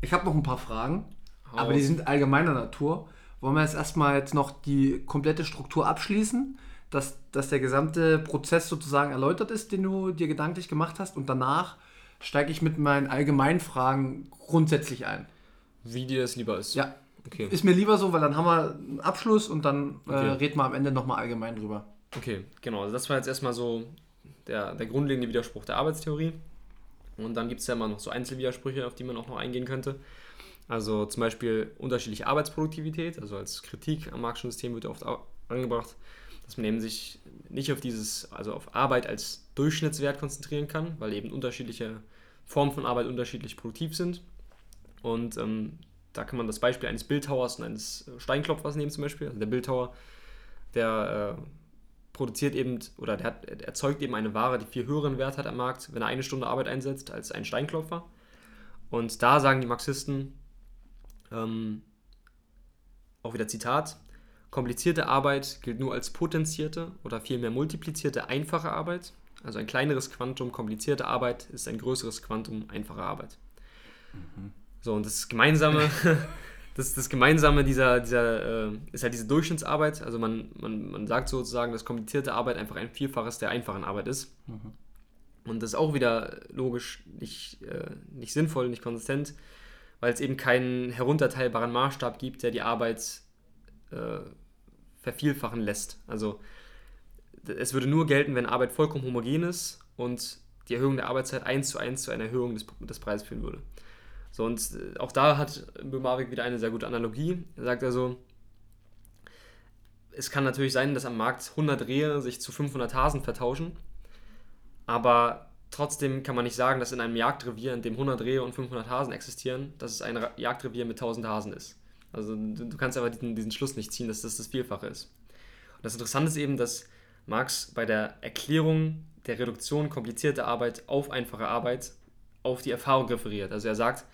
Ich habe noch ein paar Fragen, Haus. aber die sind allgemeiner Natur. Wollen wir jetzt erstmal jetzt noch die komplette Struktur abschließen, dass, dass der gesamte Prozess sozusagen erläutert ist, den du dir gedanklich gemacht hast und danach steige ich mit meinen allgemeinen Fragen grundsätzlich ein. Wie dir das lieber ist. Ja. Okay. Ist mir lieber so, weil dann haben wir einen Abschluss und dann äh, okay. reden wir am Ende nochmal allgemein drüber. Okay, genau. Also das war jetzt erstmal so der, der grundlegende Widerspruch der Arbeitstheorie. Und dann gibt es ja immer noch so Einzelwidersprüche, auf die man auch noch eingehen könnte. Also zum Beispiel unterschiedliche Arbeitsproduktivität, also als Kritik am Marxischen System wird oft angebracht, dass man eben sich nicht auf dieses, also auf Arbeit als Durchschnittswert konzentrieren kann, weil eben unterschiedliche Formen von Arbeit unterschiedlich produktiv sind. Und ähm, da kann man das Beispiel eines Bildhauers und eines Steinklopfers nehmen zum Beispiel. Also der Bildhauer, der äh, produziert eben oder der, hat, erzeugt eben eine Ware, die viel höheren Wert hat am Markt, wenn er eine Stunde Arbeit einsetzt, als ein Steinklopfer. Und da sagen die Marxisten, ähm, auch wieder Zitat, komplizierte Arbeit gilt nur als potenzierte oder vielmehr multiplizierte einfache Arbeit. Also ein kleineres Quantum komplizierte Arbeit ist ein größeres Quantum einfache Arbeit. Mhm. So, und das Gemeinsame das, das Gemeinsame dieser, dieser äh, ist halt diese Durchschnittsarbeit. Also man, man, man sagt sozusagen, dass komplizierte Arbeit einfach ein Vielfaches der einfachen Arbeit ist. Mhm. Und das ist auch wieder logisch nicht, äh, nicht sinnvoll, nicht konsistent, weil es eben keinen herunterteilbaren Maßstab gibt, der die Arbeit äh, vervielfachen lässt. Also es würde nur gelten, wenn Arbeit vollkommen homogen ist und die Erhöhung der Arbeitszeit eins zu eins zu einer Erhöhung des, des Preises führen würde. So, und äh, auch da hat Böhmavik wieder eine sehr gute Analogie. Er sagt also, es kann natürlich sein, dass am Markt 100 Rehe sich zu 500 Hasen vertauschen, aber trotzdem kann man nicht sagen, dass in einem Jagdrevier, in dem 100 Rehe und 500 Hasen existieren, dass es ein Jagdrevier mit 1000 Hasen ist. Also du, du kannst aber diesen, diesen, Schluss nicht ziehen, dass das das Vielfache ist. Und das Interessante ist eben, dass Marx bei der Erklärung der Reduktion komplizierter Arbeit auf einfache Arbeit auf die Erfahrung referiert. Also er sagt,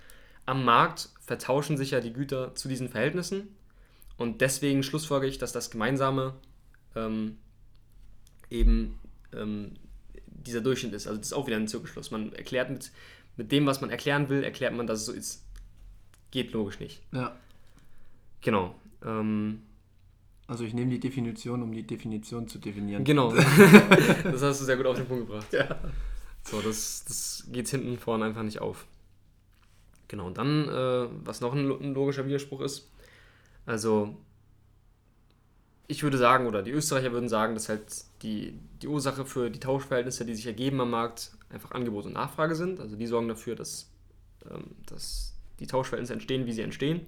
am Markt vertauschen sich ja die Güter zu diesen Verhältnissen und deswegen schlussfolge ich, dass das Gemeinsame ähm, eben ähm, dieser Durchschnitt ist. Also das ist auch wieder ein Zirkelschluss. Man erklärt mit, mit dem, was man erklären will, erklärt man, dass es so ist. Geht logisch nicht. Ja. Genau. Ähm, Also ich nehme die Definition, um die Definition zu definieren. genau. das hast du sehr gut auf den Punkt gebracht. Ja. So, das, das geht hinten vorne einfach nicht auf. Genau, und dann, äh, was noch ein, ein logischer Widerspruch ist, also ich würde sagen, oder die Österreicher würden sagen, dass halt die, die Ursache für die Tauschverhältnisse, die sich ergeben am Markt, einfach Angebot und Nachfrage sind. Also die sorgen dafür, dass, ähm, dass die Tauschverhältnisse entstehen, wie sie entstehen.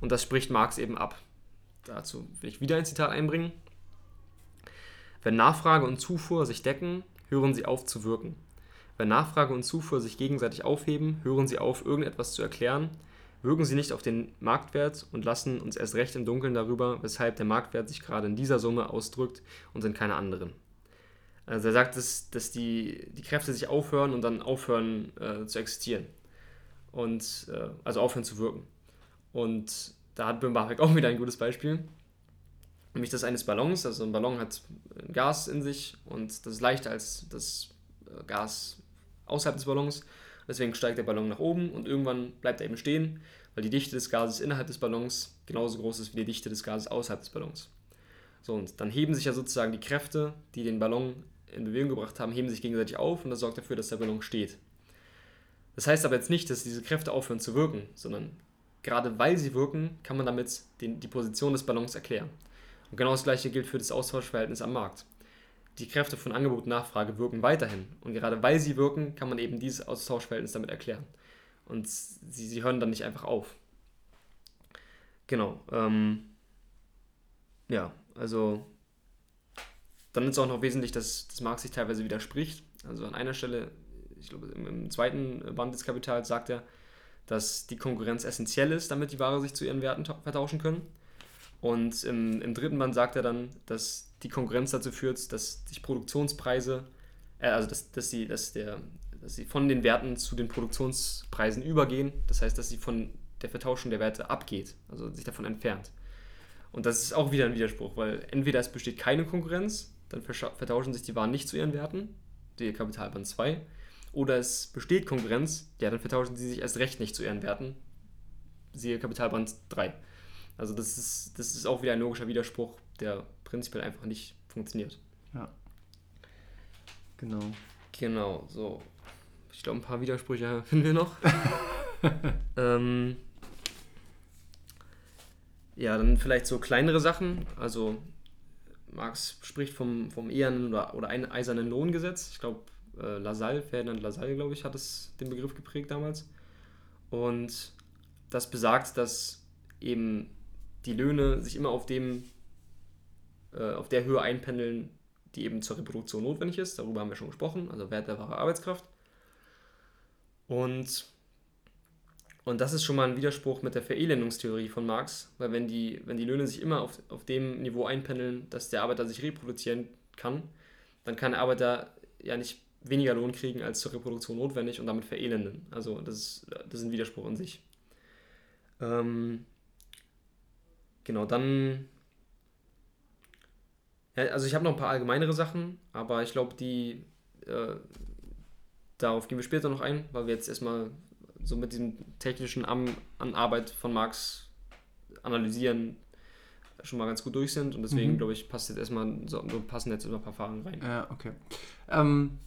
Und das spricht Marx eben ab. Dazu will ich wieder ein Zitat einbringen. Wenn Nachfrage und Zufuhr sich decken, hören sie auf zu wirken. Wenn Nachfrage und Zufuhr sich gegenseitig aufheben, hören sie auf, irgendetwas zu erklären, wirken sie nicht auf den Marktwert und lassen uns erst recht im Dunkeln darüber, weshalb der Marktwert sich gerade in dieser Summe ausdrückt und in keiner anderen. Also er sagt, dass, dass die, die Kräfte sich aufhören und dann aufhören äh, zu existieren. Und äh, also aufhören zu wirken. Und da hat Bim Bafek auch wieder ein gutes Beispiel. Nämlich das eines Ballons. Also ein Ballon hat Gas in sich und das ist leichter als das äh, Gas außerhalb des Ballons. Deswegen steigt der Ballon nach oben und irgendwann bleibt er eben stehen, weil die Dichte des Gases innerhalb des Ballons genauso groß ist wie die Dichte des Gases außerhalb des Ballons. So, und dann heben sich ja sozusagen die Kräfte, die den Ballon in Bewegung gebracht haben, heben sich gegenseitig auf und das sorgt dafür, dass der Ballon steht. Das heißt aber jetzt nicht, dass diese Kräfte aufhören zu wirken, sondern gerade weil sie wirken, kann man damit den, die Position des Ballons erklären. Und genau das gleiche gilt für das Austauschverhältnis am Markt. Die Kräfte von Angebot und Nachfrage wirken weiterhin. Und gerade weil sie wirken, kann man eben dieses Austauschverhältnis damit erklären. Und sie, sie hören dann nicht einfach auf. Genau. Ähm, ja, also dann ist auch noch wesentlich, dass, dass Marx sich teilweise widerspricht. Also an einer Stelle, ich glaube im, zweiten Band des Kapitals sagt er, dass die Konkurrenz essentiell ist, damit die Ware sich zu ihren Werten ta- vertauschen können. Und im, im dritten Band sagt er dann, dass die Konkurrenz dazu führt, dass sich Produktionspreise, äh, also dass, dass, sie, dass, der, dass sie von den Werten zu den Produktionspreisen übergehen. Das heißt, dass sie von der Vertauschung der Werte abgeht, also sich davon entfernt. Und das ist auch wieder ein Widerspruch, weil entweder es besteht keine Konkurrenz, dann vertauschen sich die Waren nicht zu ihren Werten, die Kapitalband 2, oder es besteht Konkurrenz, ja, dann vertauschen sie sich erst recht nicht zu ihren Werten, siehe Kapitalband 3. Also das ist, das ist auch wieder ein logischer Widerspruch, der prinzipiell einfach nicht funktioniert. Ja. Genau. Genau, so. Ich glaube, ein paar Widersprüche finden wir noch. ähm, ja, dann vielleicht so kleinere Sachen. Also Marx spricht vom, vom ehernen oder, oder ein eisernen Lohngesetz. Ich glaube, äh, Lassalle, Ferdinand Lassalle, glaube ich, hat es den Begriff geprägt damals. Und das besagt, dass eben die Löhne sich immer auf dem äh, auf der Höhe einpendeln, die eben zur Reproduktion notwendig ist. Darüber haben wir schon gesprochen, also Wert der wahre Arbeitskraft. Und, und das ist schon mal ein Widerspruch mit der Verelendungstheorie von Marx, weil wenn die, wenn die Löhne sich immer auf, auf dem Niveau einpendeln, dass der Arbeiter sich reproduzieren kann, dann kann der Arbeiter ja nicht weniger Lohn kriegen als zur Reproduktion notwendig und damit verelenden. Also das ist, das ist ein Widerspruch in sich. Ähm, genau, dann ja, also ich habe noch ein paar allgemeinere Sachen, aber ich glaube, die äh, darauf gehen wir später noch ein, weil wir jetzt erstmal so mit diesem technischen an Arbeit von Marx analysieren schon mal ganz gut durch sind und deswegen Mhm. glaube ich passt jetzt erstmal so, so passen jetzt immer ein paar Fragen rein. Ja, okay. Ähm,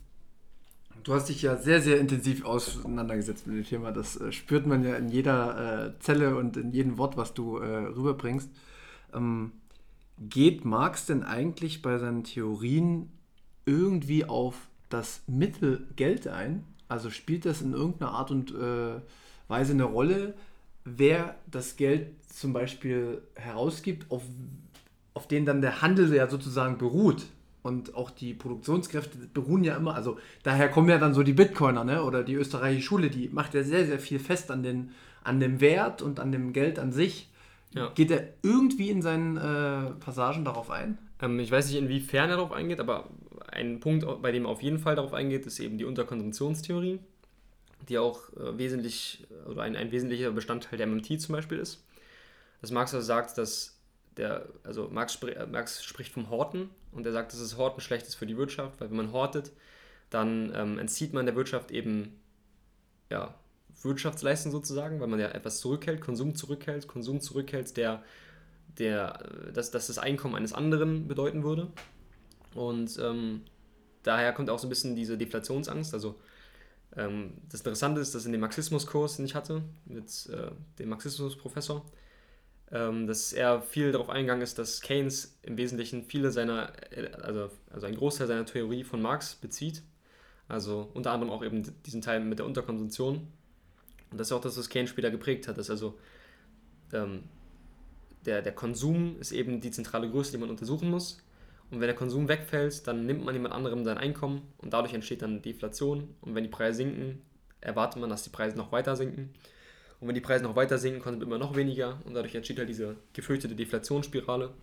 du hast dich ja sehr, sehr intensiv auseinandergesetzt mit dem Thema. Das äh, spürt man ja in jeder äh, Zelle und in jedem Wort, was du äh, rüberbringst. Ähm, geht Marx denn eigentlich bei seinen Theorien irgendwie auf das Mittel Geld ein? Also spielt das in irgendeiner Art und äh, Weise eine Rolle, wer das Geld zum Beispiel herausgibt, auf, auf den dann der Handel ja sozusagen beruht? Und auch die Produktionskräfte beruhen ja immer, also daher kommen ja dann so die Bitcoiner, ne? Oder die österreichische Schule, die macht ja sehr, sehr viel fest an, den, an dem Wert und an dem Geld an sich. Ja. Geht er irgendwie in seinen äh, Passagen darauf ein? Ähm, ich weiß nicht, inwiefern er darauf eingeht, aber ein Punkt, bei dem er auf jeden Fall darauf eingeht, ist eben die Unterkonsumptionstheorie, die auch äh, wesentlich oder ein, ein wesentlicher Bestandteil der MMT zum Beispiel ist. Dass Marx also sagt, dass der, also Marx, spr äh, Marx spricht vom Horten und er sagt, dass das Horten schlecht ist für die Wirtschaft, weil wenn man hortet, dann ähm, entzieht man der Wirtschaft eben ja, Wirtschaftsleistung sozusagen, weil man ja etwas zurückhält, Konsum zurückhält, Konsum zurückhält, der, der dass, dass das Einkommen eines anderen bedeuten würde. Und ähm, daher kommt auch so ein bisschen diese Deflationsangst. Also ähm, das Interessante ist, dass in dem Marxismuskurs, den ich hatte, mit äh, dem Marxismusprofessor, ähm, dass er viel darauf eingegangen ist, dass Keynes im Wesentlichen viele seiner, also, also ein Großteil seiner Theorie von Marx bezieht. Also unter anderem auch eben diesen Teil mit der Unterkonsumption. Und das ist auch das, was Keynes später geprägt hat, dass also ähm, der, der Konsum ist eben die zentrale Größe, die man untersuchen muss. Und wenn der Konsum wegfällt, dann nimmt man jemand anderem sein Einkommen und dadurch entsteht dann Deflation. Und wenn die Preise sinken, erwartet man, dass die Preise noch weiter sinken. Und wenn die Preise noch weiter sinken, kommt immer noch weniger und dadurch entsteht halt diese gefürchtete Deflationsspirale.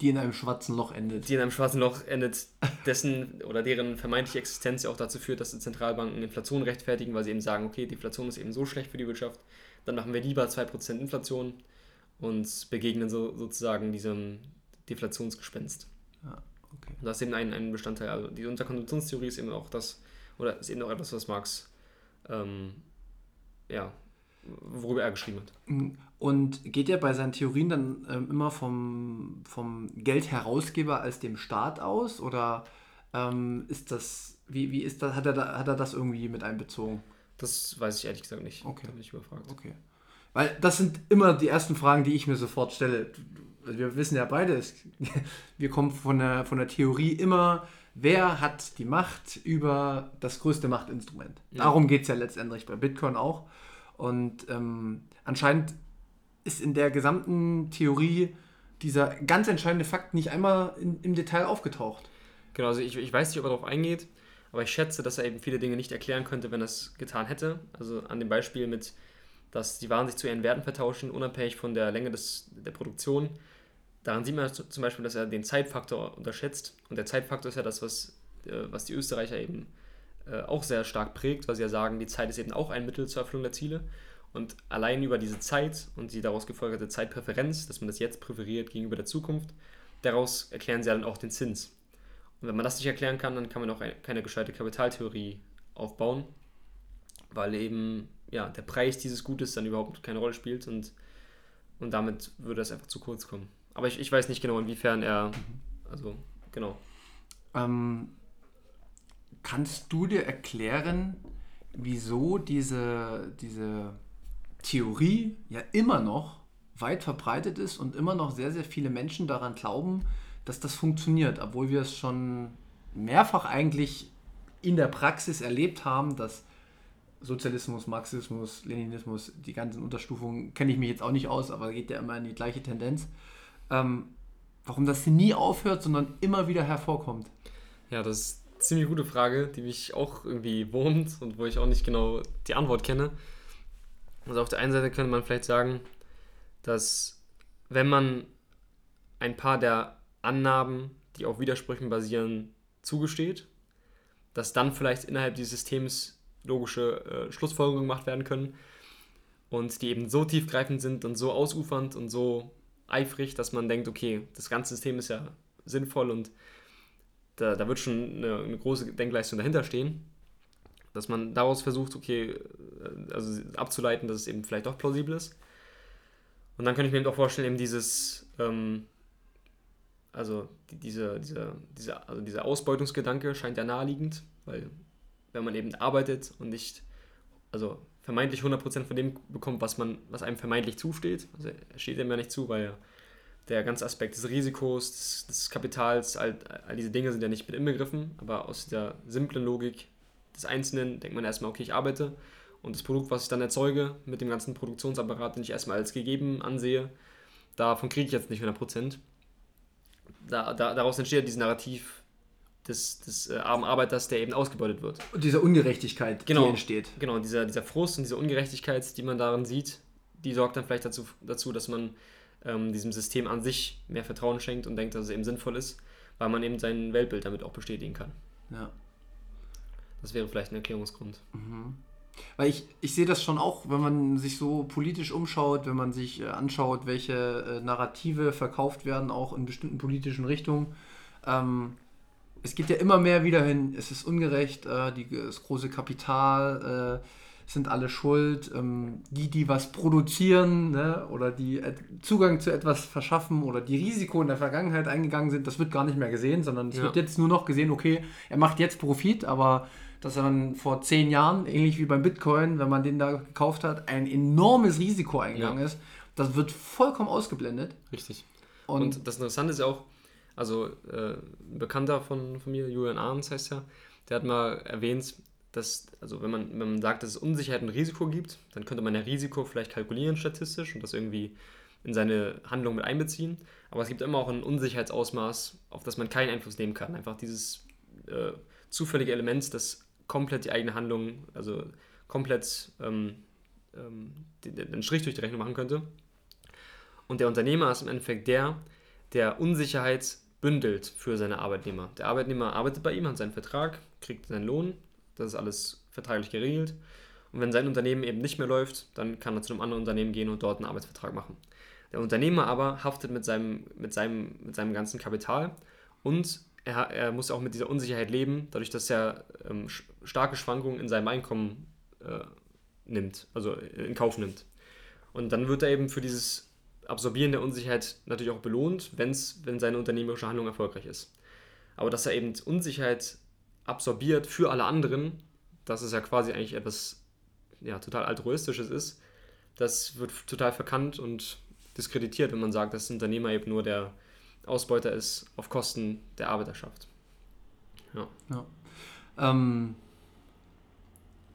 Die in einem schwarzen Loch endet. Die in einem schwarzen Loch endet, dessen oder deren vermeintliche Existenz ja auch dazu führt, dass die Zentralbanken Inflation rechtfertigen, weil sie eben sagen, okay, Deflation ist eben so schlecht für die Wirtschaft, dann machen wir lieber 2% Inflation und begegnen so, sozusagen diesem Deflationsgespenst. Ja, okay. Und das ist eben ein, ein Bestandteil. Also die Unterkonjunktionstheorie ist eben auch das, oder ist eben auch etwas, was Marx ähm, ja, worüber er geschrieben hat. Und geht er bei seinen Theorien dann ähm, immer vom, vom Geldherausgeber als dem Staat aus? Oder ähm, ist das, wie, wie ist das, hat er, da, hat er das irgendwie mit einbezogen? Das weiß ich ehrlich gesagt nicht. Okay. Da bin ich überfragt. Okay. Weil das sind immer die ersten Fragen, die ich mir sofort stelle. Wir wissen ja beide, wir kommen von der, von der Theorie immer, wer hat die Macht über das größte Machtinstrument. Ja. Darum geht es ja letztendlich bei Bitcoin auch. Und ähm, anscheinend ist in der gesamten Theorie dieser ganz entscheidende Fakt nicht einmal in, im Detail aufgetaucht. Genau, also ich, ich weiß nicht, ob er darauf eingeht, aber ich schätze, dass er eben viele Dinge nicht erklären könnte, wenn er es getan hätte. Also an dem Beispiel mit, dass die Waren sich zu ihren Werten vertauschen, unabhängig von der Länge des, der Produktion. Daran sieht man zum Beispiel, dass er den Zeitfaktor unterschätzt. Und der Zeitfaktor ist ja das, was, äh, was die Österreicher eben äh, auch sehr stark prägt, weil sie ja sagen, die Zeit ist eben auch ein Mittel zur Erfüllung der Ziele. Und allein über diese Zeit und die daraus gefolgerte Zeitpräferenz, dass man das jetzt präferiert gegenüber der Zukunft, daraus erklären sie ja dann auch den Zins. Und wenn man das nicht erklären kann, dann kann man auch keine gescheite Kapitaltheorie aufbauen, weil eben ja, der Preis dieses Gutes dann überhaupt keine Rolle spielt und, und damit würde das einfach zu kurz kommen. Aber ich, ich weiß nicht genau, inwiefern er, also genau. Ähm, Kannst du dir erklären, wieso diese, diese Theorie ja immer noch weit verbreitet ist und immer noch sehr, sehr viele Menschen daran glauben, dass das funktioniert, obwohl wir es schon mehrfach eigentlich in der Praxis erlebt haben, dass Sozialismus, Marxismus, Leninismus, die ganzen Unterstufungen kenne ich mich jetzt auch nicht aus, aber geht ja immer in die gleiche Tendenz. Ähm, warum das nie aufhört, sondern immer wieder hervorkommt. Ja, das ziemlich gute Frage, die mich auch irgendwie wurmt und wo ich auch nicht genau die Antwort kenne. Also auf der einen Seite könnte man vielleicht sagen, dass wenn man ein paar der Annahmen, die auf Widersprüchen basieren, zugesteht, dass dann vielleicht innerhalb dieses Systems logische äh, Schlussfolgerungen gemacht werden können und die eben so tiefgreifend sind und so ausufernd und so eifrig, dass man denkt, okay, das ganze System ist ja sinnvoll und da, da wird schon eine, eine, große Denkleistung dahinter stehen, dass man daraus versucht, okay, äh, also abzuleiten, dass es eben vielleicht doch plausibel ist. Und dann könnte ich mir eben auch vorstellen, eben dieses, ähm, also die, diese, diese, diese, also dieser Ausbeutungsgedanke scheint ja naheliegend, weil wenn man eben arbeitet und nicht, also vermeintlich 100% von dem bekommt, was man, was einem vermeintlich zusteht, also steht einem ja nicht zu, weil der ganze Aspekt des Risikos, des, des Kapitals, all, all, diese Dinge sind ja nicht mit inbegriffen, aber aus der simplen Logik des Einzelnen denkt man erstmal, okay, ich arbeite und das Produkt, was ich dann erzeuge, mit dem ganzen Produktionsapparat, den ich erstmal als gegeben ansehe, davon kriege ich jetzt nicht 100%. Da, da, daraus entsteht dieses Narrativ des, des äh, armen Arbeiters, der eben ausgebeutet wird. Und diese Ungerechtigkeit, genau, die entsteht. Genau, dieser, dieser Frust und diese Ungerechtigkeit, die man darin sieht, die sorgt dann vielleicht dazu, dazu dass man ähm, diesem System an sich mehr Vertrauen schenkt und denkt, dass es eben sinnvoll ist, weil man eben sein Weltbild damit auch bestätigen kann. Ja. Das wäre vielleicht ein Erklärungsgrund. Mhm. Weil ich, ich sehe das schon auch, wenn man sich so politisch umschaut, wenn man sich äh, anschaut, welche äh, Narrative verkauft werden, auch in bestimmten politischen Richtungen. Ähm, es geht ja immer mehr wieder hin, es ist ungerecht, äh, die, das große Kapital äh, sind alle schuld, ähm, die, die was produzieren ne, oder die Zugang zu etwas verschaffen oder die Risiko in der Vergangenheit eingegangen sind, das wird gar nicht mehr gesehen, sondern es ja. wird jetzt nur noch gesehen, okay, er macht jetzt Profit, aber dass er dann vor zehn Jahren, ähnlich wie beim Bitcoin, wenn man den da gekauft hat, ein enormes Risiko eingegangen ja. ist, das wird vollkommen ausgeblendet. Richtig. Und, Und das Interessante ist ja auch, also äh, ein Bekannter von, von mir, Julian Ahrens heißt ja, der hat mal erwähnt, dass, also wenn man, wenn man sagt, dass es Unsicherheit und Risiko gibt, dann könnte man ja Risiko vielleicht kalkulieren statistisch und das irgendwie in seine Handlung mit einbeziehen. Aber es gibt immer auch ein Unsicherheitsausmaß, auf das man keinen Einfluss nehmen kann. Einfach dieses äh, zufällige Element, das komplett die eigene Handlung, also komplett ähm, ähm, den, Strich durch die Rechnung machen könnte. Und der Unternehmer ist im Endeffekt der, der Unsicherheit bündelt für seine Arbeitnehmer. Der Arbeitnehmer arbeitet bei ihm, hat seinen Vertrag, kriegt seinen Lohn, das ist alles vertraglich geregelt. Und wenn sein Unternehmen eben nicht mehr läuft, dann kann er zu einem anderen Unternehmen gehen und dort einen Arbeitsvertrag machen. Der Unternehmer aber haftet mit seinem, mit seinem, mit seinem ganzen Kapital und er, er muss auch mit dieser Unsicherheit leben, dadurch, dass er ähm, starke Schwankungen in seinem Einkommen äh, nimmt, also in Kauf nimmt. Und dann wird er eben für dieses Absorbieren der Unsicherheit natürlich auch belohnt, wenn's, wenn seine unternehmerische Handlung erfolgreich ist. Aber dass er eben Unsicherheit absorbiert für alle anderen, dass es ja quasi eigentlich etwas ja, total altruistisches ist, das wird total verkannt und diskreditiert, wenn man sagt, dass ein Unternehmer eben nur der Ausbeuter ist auf Kosten der Arbeiterschaft. Ja. ja. Ähm,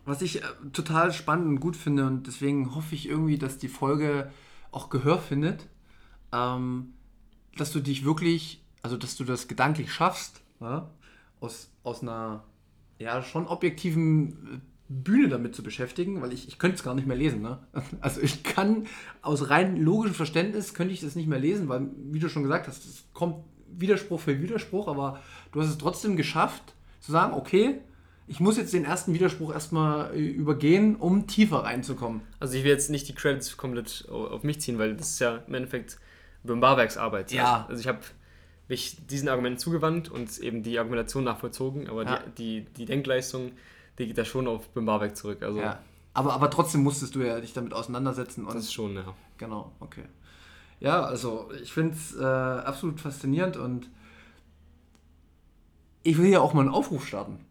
was ich äh, total spannend und gut finde und deswegen hoffe ich irgendwie, dass die Folge auch Gehör findet, ähm, dass du dich wirklich, also dass du das gedanklich schaffst, ja, aus, aus einer ja schon objektiven äh, Bühne damit zu beschäftigen, weil ich, ich könnte es gar nicht mehr lesen. Ne? Also ich kann aus rein logischem Verständnis könnte ich das nicht mehr lesen, weil, wie du schon gesagt hast, es kommt Widerspruch für Widerspruch, aber du hast es trotzdem geschafft zu sagen, okay, ich muss jetzt den ersten Widerspruch erstmal äh, übergehen, um tiefer reinzukommen. Also ich will jetzt nicht die Credits komplett auf mich ziehen, weil das ist ja im Endeffekt Böhm-Barwerks Ja. Also ich habe mich diesen Argumenten zugewandt und eben die Argumentation nachvollzogen, aber ja. die, die, die Denkleistung, die geht da schon auf Bimbarbeck zurück. Also ja. aber, aber trotzdem musstest du ja dich damit auseinandersetzen. Und, das ist schon, ja. Genau, okay. Ja, also ich finde es äh, absolut faszinierend und ich will ja auch mal einen Aufruf starten.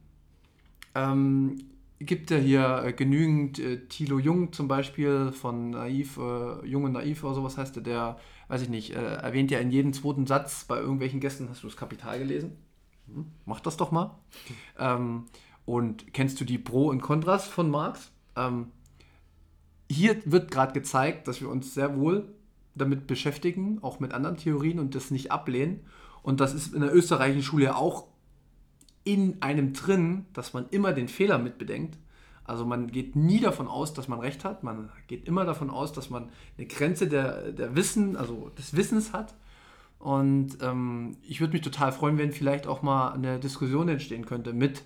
Ähm, gibt ja hier äh, genügend äh, Thilo Jung zum Beispiel von Naiv, äh, Jung und Naiv oder sowas heißt der, der, weiß ich nicht, äh, erwähnt ja in jedem zweiten Satz bei irgendwelchen Gästen, hast du das Kapital gelesen? Hm, mach das doch mal. ähm, und kennst du die Pro und Kontras von Marx? Ähm, hier wird gerade gezeigt, dass wir uns sehr wohl damit beschäftigen, auch mit anderen Theorien und das nicht ablehnen. Und das ist in der österreichischen Schule ja auch in einem drin, dass man immer den Fehler mitbedenkt. Also man geht nie davon aus, dass man recht hat. Man geht immer davon aus, dass man eine Grenze der, der Wissen, also des Wissens hat. Und ähm, ich würde mich total freuen, wenn vielleicht auch mal eine Diskussion entstehen könnte mit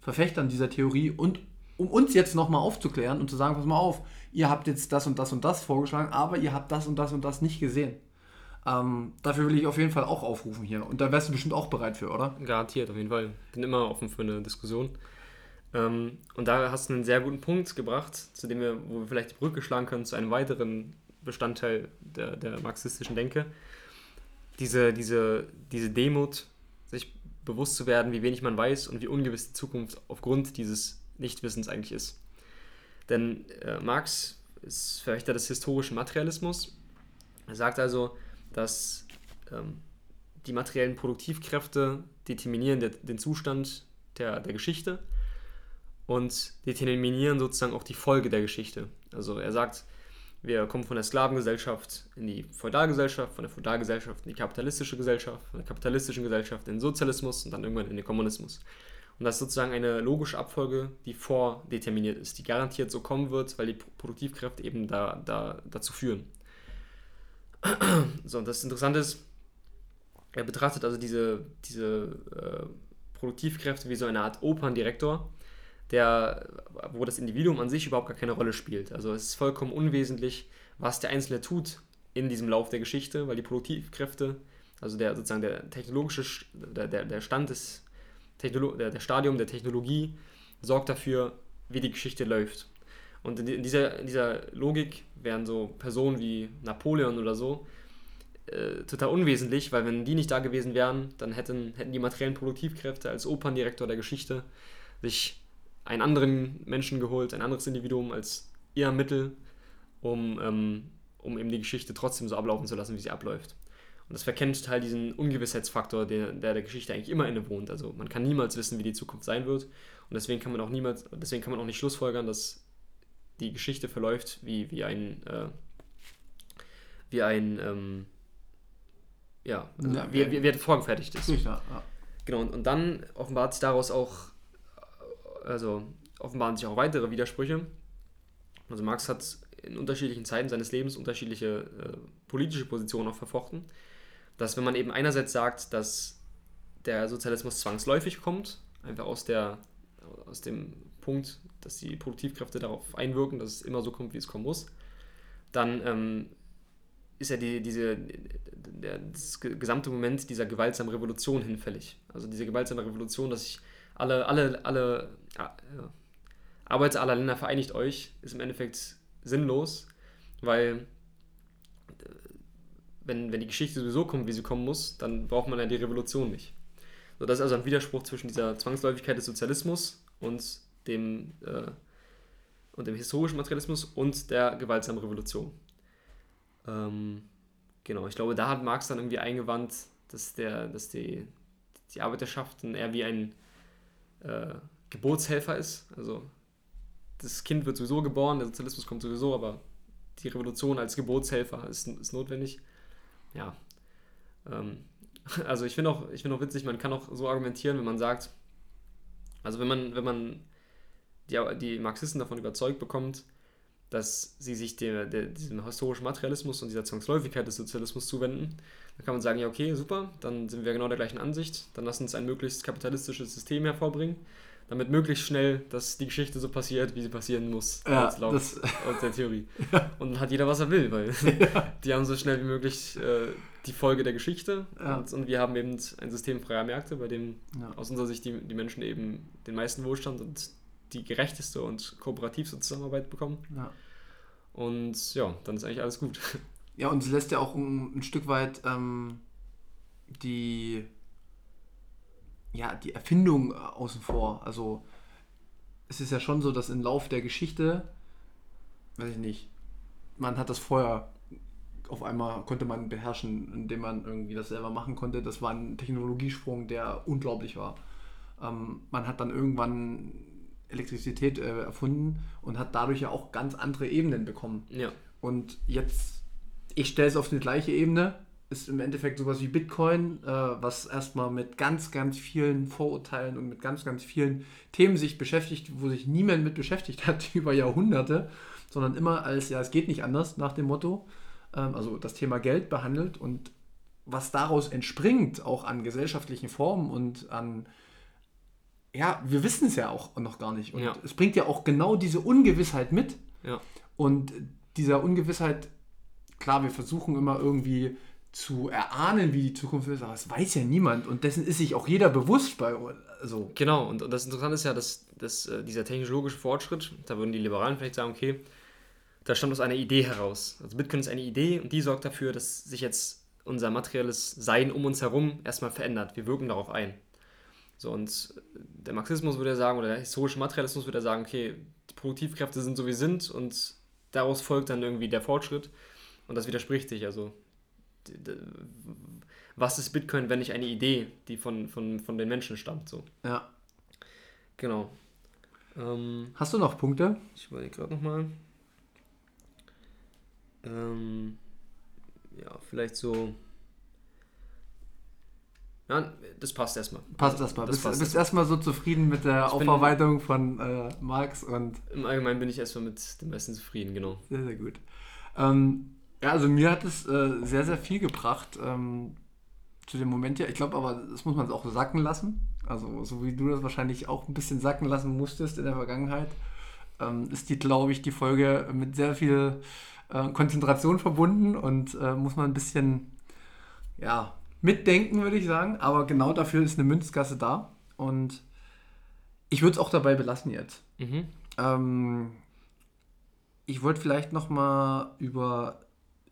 Verfechtern dieser Theorie und um uns jetzt nochmal aufzuklären und zu sagen, pass mal auf, ihr habt jetzt das und das und das vorgeschlagen, aber ihr habt das und das und das nicht gesehen. Ähm, dafür will ich auf jeden Fall auch aufrufen hier. Und da wärst du bestimmt auch bereit für, oder? Garantiert, auf jeden Fall. Bin immer offen für eine Diskussion. Ähm, und da hast du einen sehr guten Punkt gebracht, zu dem wir, wo wir vielleicht die Brücke schlagen können zu einem weiteren Bestandteil der, der marxistischen Denke. Diese, diese, diese Demut, sich bewusst zu werden, wie wenig man weiß und wie ungewiss die Zukunft aufgrund dieses Nichtwissens eigentlich ist. Denn äh, Marx ist Verfechter des historischen Materialismus. Er sagt also, dass ähm, die materiellen Produktivkräfte determinieren der, den Zustand der, der Geschichte und determinieren sozusagen auch die Folge der Geschichte. Also er sagt, wir kommen von der Sklavengesellschaft in die Feudalgesellschaft, von der Feudalgesellschaft in die kapitalistische Gesellschaft, von der kapitalistischen Gesellschaft in den Sozialismus und dann irgendwann in den Kommunismus. Und das ist sozusagen eine logische Abfolge, die vordeterminiert ist, die garantiert so kommen wird, weil die Produktivkräfte eben da, da, dazu führen. So, und das Interessante ist, er betrachtet also diese, diese äh, Produktivkräfte wie so eine Art Operndirektor, der, wo das Individuum an sich überhaupt gar keine Rolle spielt. Also es ist vollkommen unwesentlich, was der Einzelne tut in diesem Lauf der Geschichte, weil die Produktivkräfte, also der sozusagen der technologische, der, der, der Stand des Technolo der, der Stadium der Technologie sorgt dafür, wie die Geschichte läuft. Und in dieser, in dieser Logik wären so Personen wie Napoleon oder so äh, total unwesentlich, weil wenn die nicht da gewesen wären, dann hätten, hätten die materiellen Produktivkräfte als Operndirektor der Geschichte sich einen anderen Menschen geholt, ein anderes Individuum als ihr Mittel, um, ähm, um eben die Geschichte trotzdem so ablaufen zu lassen, wie sie abläuft. Und das verkennt halt diesen Ungewissheitsfaktor, der, der der Geschichte eigentlich immer innewohnt. Also man kann niemals wissen, wie die Zukunft sein wird. Und deswegen kann man auch niemals, deswegen kann man auch nicht schlussfolgern, dass die Geschichte verläuft wie, wie ein, äh, wie ein, ähm, ja, also ja wie, wie, wie vorgefertigt ist. Sicher, ja. Genau, und, und dann offenbart sich daraus auch, also offenbaren sich auch weitere Widersprüche. Also Marx hat in unterschiedlichen Zeiten seines Lebens unterschiedliche äh, politische Positionen auch verfochten. Dass wenn man eben einerseits sagt, dass der Sozialismus zwangsläufig kommt, einfach aus, der, aus dem Punkt, dass die Produktivkräfte darauf einwirken, dass es immer so kommt, wie es kommen muss, dann ähm, ist ja die, diese, der, das gesamte Moment dieser gewaltsamen Revolution hinfällig. Also diese gewaltsame Revolution, dass sich alle, alle, alle äh, Arbeiter aller Länder vereinigt euch, ist im Endeffekt sinnlos, weil äh, wenn, wenn die Geschichte sowieso kommt, wie sie kommen muss, dann braucht man ja die Revolution nicht. So, das ist also ein Widerspruch zwischen dieser Zwangsläufigkeit des Sozialismus und dem, äh, und dem historischen Materialismus und der gewaltsamen Revolution. Ähm, genau, ich glaube, da hat Marx dann irgendwie eingewandt, dass, der, dass die, die Arbeiterschaft dann eher wie ein äh, Geburtshelfer ist. Also das Kind wird sowieso geboren, der Sozialismus kommt sowieso, aber die Revolution als Geburtshelfer ist, ist notwendig. Ja. Ähm, also ich finde auch, find auch witzig, man kann auch so argumentieren, wenn man sagt, also wenn man, wenn man die, die Marxisten davon überzeugt bekommt, dass sie sich der, der, diesem historischen Materialismus und dieser Zwangsläufigkeit des Sozialismus zuwenden, dann kann man sagen, ja okay, super, dann sind wir genau der gleichen Ansicht, dann lass uns ein möglichst kapitalistisches System hervorbringen, damit möglichst schnell, dass die Geschichte so passiert, wie sie passieren muss, ja, laut, das, laut der Theorie. Ja. Und dann hat jeder, was er will, weil ja. die haben so schnell wie möglich äh, die Folge der Geschichte und, und, wir haben eben ein System freier Märkte, bei dem aus unserer Sicht die, die Menschen eben den meisten Wohlstand und die gerechteste und kooperativste Zusammenarbeit bekommen. Ja. Und ja, dann ist eigentlich alles gut. Ja, und es lässt ja auch ein, ein Stück weit ähm, die, ja, die Erfindung außen vor. Also es ist ja schon so, dass im Lauf der Geschichte, weiß ich nicht, man hat das Feuer auf einmal konnte man beherrschen, indem man irgendwie das selber machen konnte. Das war ein Technologiesprung, der unglaublich war. Ähm, man hat dann irgendwann Elektrizität äh, erfunden und hat dadurch ja auch ganz andere Ebenen bekommen. Ja. Und jetzt, ich stelle es auf die gleiche Ebene, ist im Endeffekt sowas wie Bitcoin, äh, was erstmal mit ganz, ganz vielen Vorurteilen und mit ganz, ganz vielen Themen sich beschäftigt, wo sich niemand mit beschäftigt hat über Jahrhunderte, sondern immer als, ja, es geht nicht anders nach dem Motto, ähm, also das Thema Geld behandelt und was daraus entspringt, auch an gesellschaftlichen Formen und an ja, wir wissen es ja auch noch gar nicht. Und ja. es bringt ja auch genau diese Ungewissheit mit. Ja. Und dieser Ungewissheit, klar, wir versuchen immer irgendwie zu erahnen, wie die Zukunft ist, aber es weiß ja niemand und dessen ist sich auch jeder bewusst bei also Genau, und das Interessante ist ja, dass, dass äh, dieser technologische Fortschritt, da würden die Liberalen vielleicht sagen, okay, da stammt aus einer Idee heraus. Also Bitcoin ist eine Idee und die sorgt dafür, dass sich jetzt unser materielles Sein um uns herum erstmal verändert. Wir wirken darauf ein. So, und der Marxismus würde sagen, oder der historische Materialismus würde sagen, okay, die Produktivkräfte sind so wie sie sind und daraus folgt dann irgendwie der Fortschritt. Und das widerspricht sich. Also, was ist Bitcoin, wenn nicht eine Idee, die von, von, von den Menschen stammt? So. Ja. Genau. Ähm, Hast du noch Punkte? Ich überlege gerade nochmal. Ähm, ja, vielleicht so. Ja, das passt erstmal. Passt erstmal. Das bist, bist erstmal so zufrieden mit der ich Aufarbeitung von äh, Marx und. Im Allgemeinen bin ich erstmal mit dem Besten zufrieden, genau. Sehr, sehr gut. Ähm, ja, also mir hat es äh, sehr, sehr viel gebracht, ähm, zu dem Moment hier. Ich glaube aber, das muss man auch sacken lassen. Also, so wie du das wahrscheinlich auch ein bisschen sacken lassen musstest in der Vergangenheit, ähm, ist die, glaube ich, die Folge mit sehr viel äh, Konzentration verbunden und äh, muss man ein bisschen, ja, mitdenken, würde ich sagen. Aber genau dafür ist eine Münzgasse da. Und ich würde es auch dabei belassen jetzt. Mhm. Ähm, ich wollte vielleicht noch mal über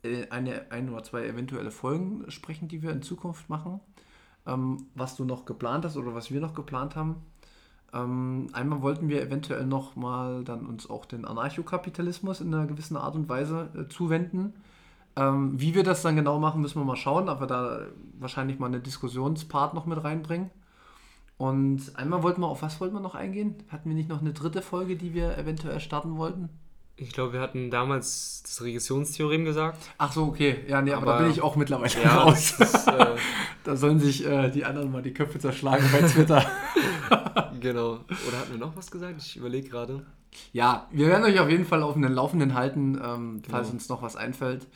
äh, eine, ein oder zwei eventuelle Folgen sprechen, die wir in Zukunft machen. Ähm, was du noch geplant hast oder was wir noch geplant haben. Ähm, einmal wollten wir eventuell noch mal dann uns auch den Anarchokapitalismus in einer gewissen Art und Weise äh, zuwenden. Ähm, wie wir das dann genau machen, müssen wir mal schauen, aber da wahrscheinlich mal eine Diskussionspart noch mit reinbringen. Und einmal wollten wir auf was wollten wir noch eingehen? Hatten wir nicht noch eine dritte Folge, die wir eventuell starten wollten? Ich glaube, wir hatten damals das Regressionstheorem gesagt. Ach so, okay. Ja, nee, aber, Aber- da bin ich auch mittlerweile Ja, raus. ist, äh, Da sollen sich äh, die anderen mal die Köpfe zerschlagen bei Twitter. genau. Oder hatten wir noch was gesagt? Ich überlege gerade. ja, wir werden euch auf jeden Fall auf den Laufenden halten, ähm, falls Genau. uns noch was einfällt.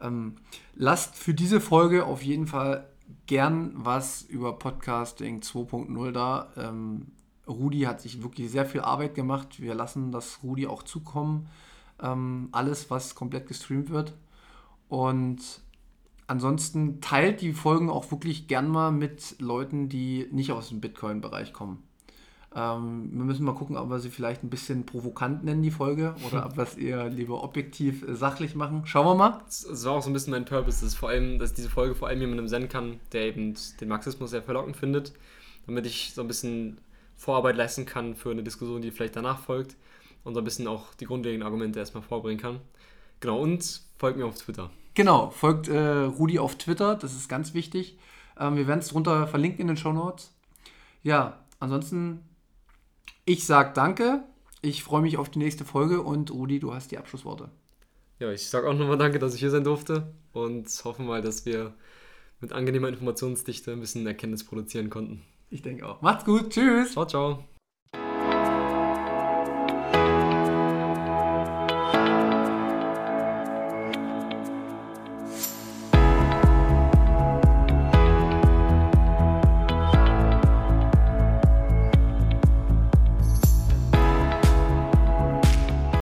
Ähm, lasst für diese Folge auf jeden Fall gern was über Podcasting 2.0 da. Ähm, Rudi hat sich wirklich sehr viel Arbeit gemacht. Wir lassen das Rudi auch zukommen. Ähm, alles, was komplett gestreamt wird. Und ansonsten teilt die Folgen auch wirklich gern mal mit Leuten, die nicht aus dem Bitcoin-Bereich kommen. Ähm, wir müssen mal gucken, ob wir sie vielleicht ein bisschen provokant nennen, die Folge, oder ob wir es eher lieber objektiv äh, sachlich machen. Schauen wir mal. Das, das war auch so ein bisschen mein Purpose, dass, vor allem, dass diese Folge vor allem jemandem senden kann, der eben den Marxismus sehr verlockend findet, damit ich so ein bisschen Vorarbeit leisten kann für eine Diskussion, die vielleicht danach folgt und so ein bisschen auch die grundlegenden Argumente erstmal vorbringen kann. Genau, und folgt mir auf Twitter. Genau, folgt äh, Rudi auf Twitter, das ist ganz wichtig. Ähm, wir werden es drunter verlinken in den Show Notes. Ja, ansonsten, ich sag danke. Ich freue mich auf die nächste Folge und Rudi, du hast die Abschlussworte. Ja, ich sage auch nochmal danke, dass ich hier sein durfte und hoffe mal, dass wir mit angenehmer Informationsdichte ein bisschen Erkenntnis produzieren konnten. Ich denke auch. Macht's gut, tschüss. Ciao, ciao.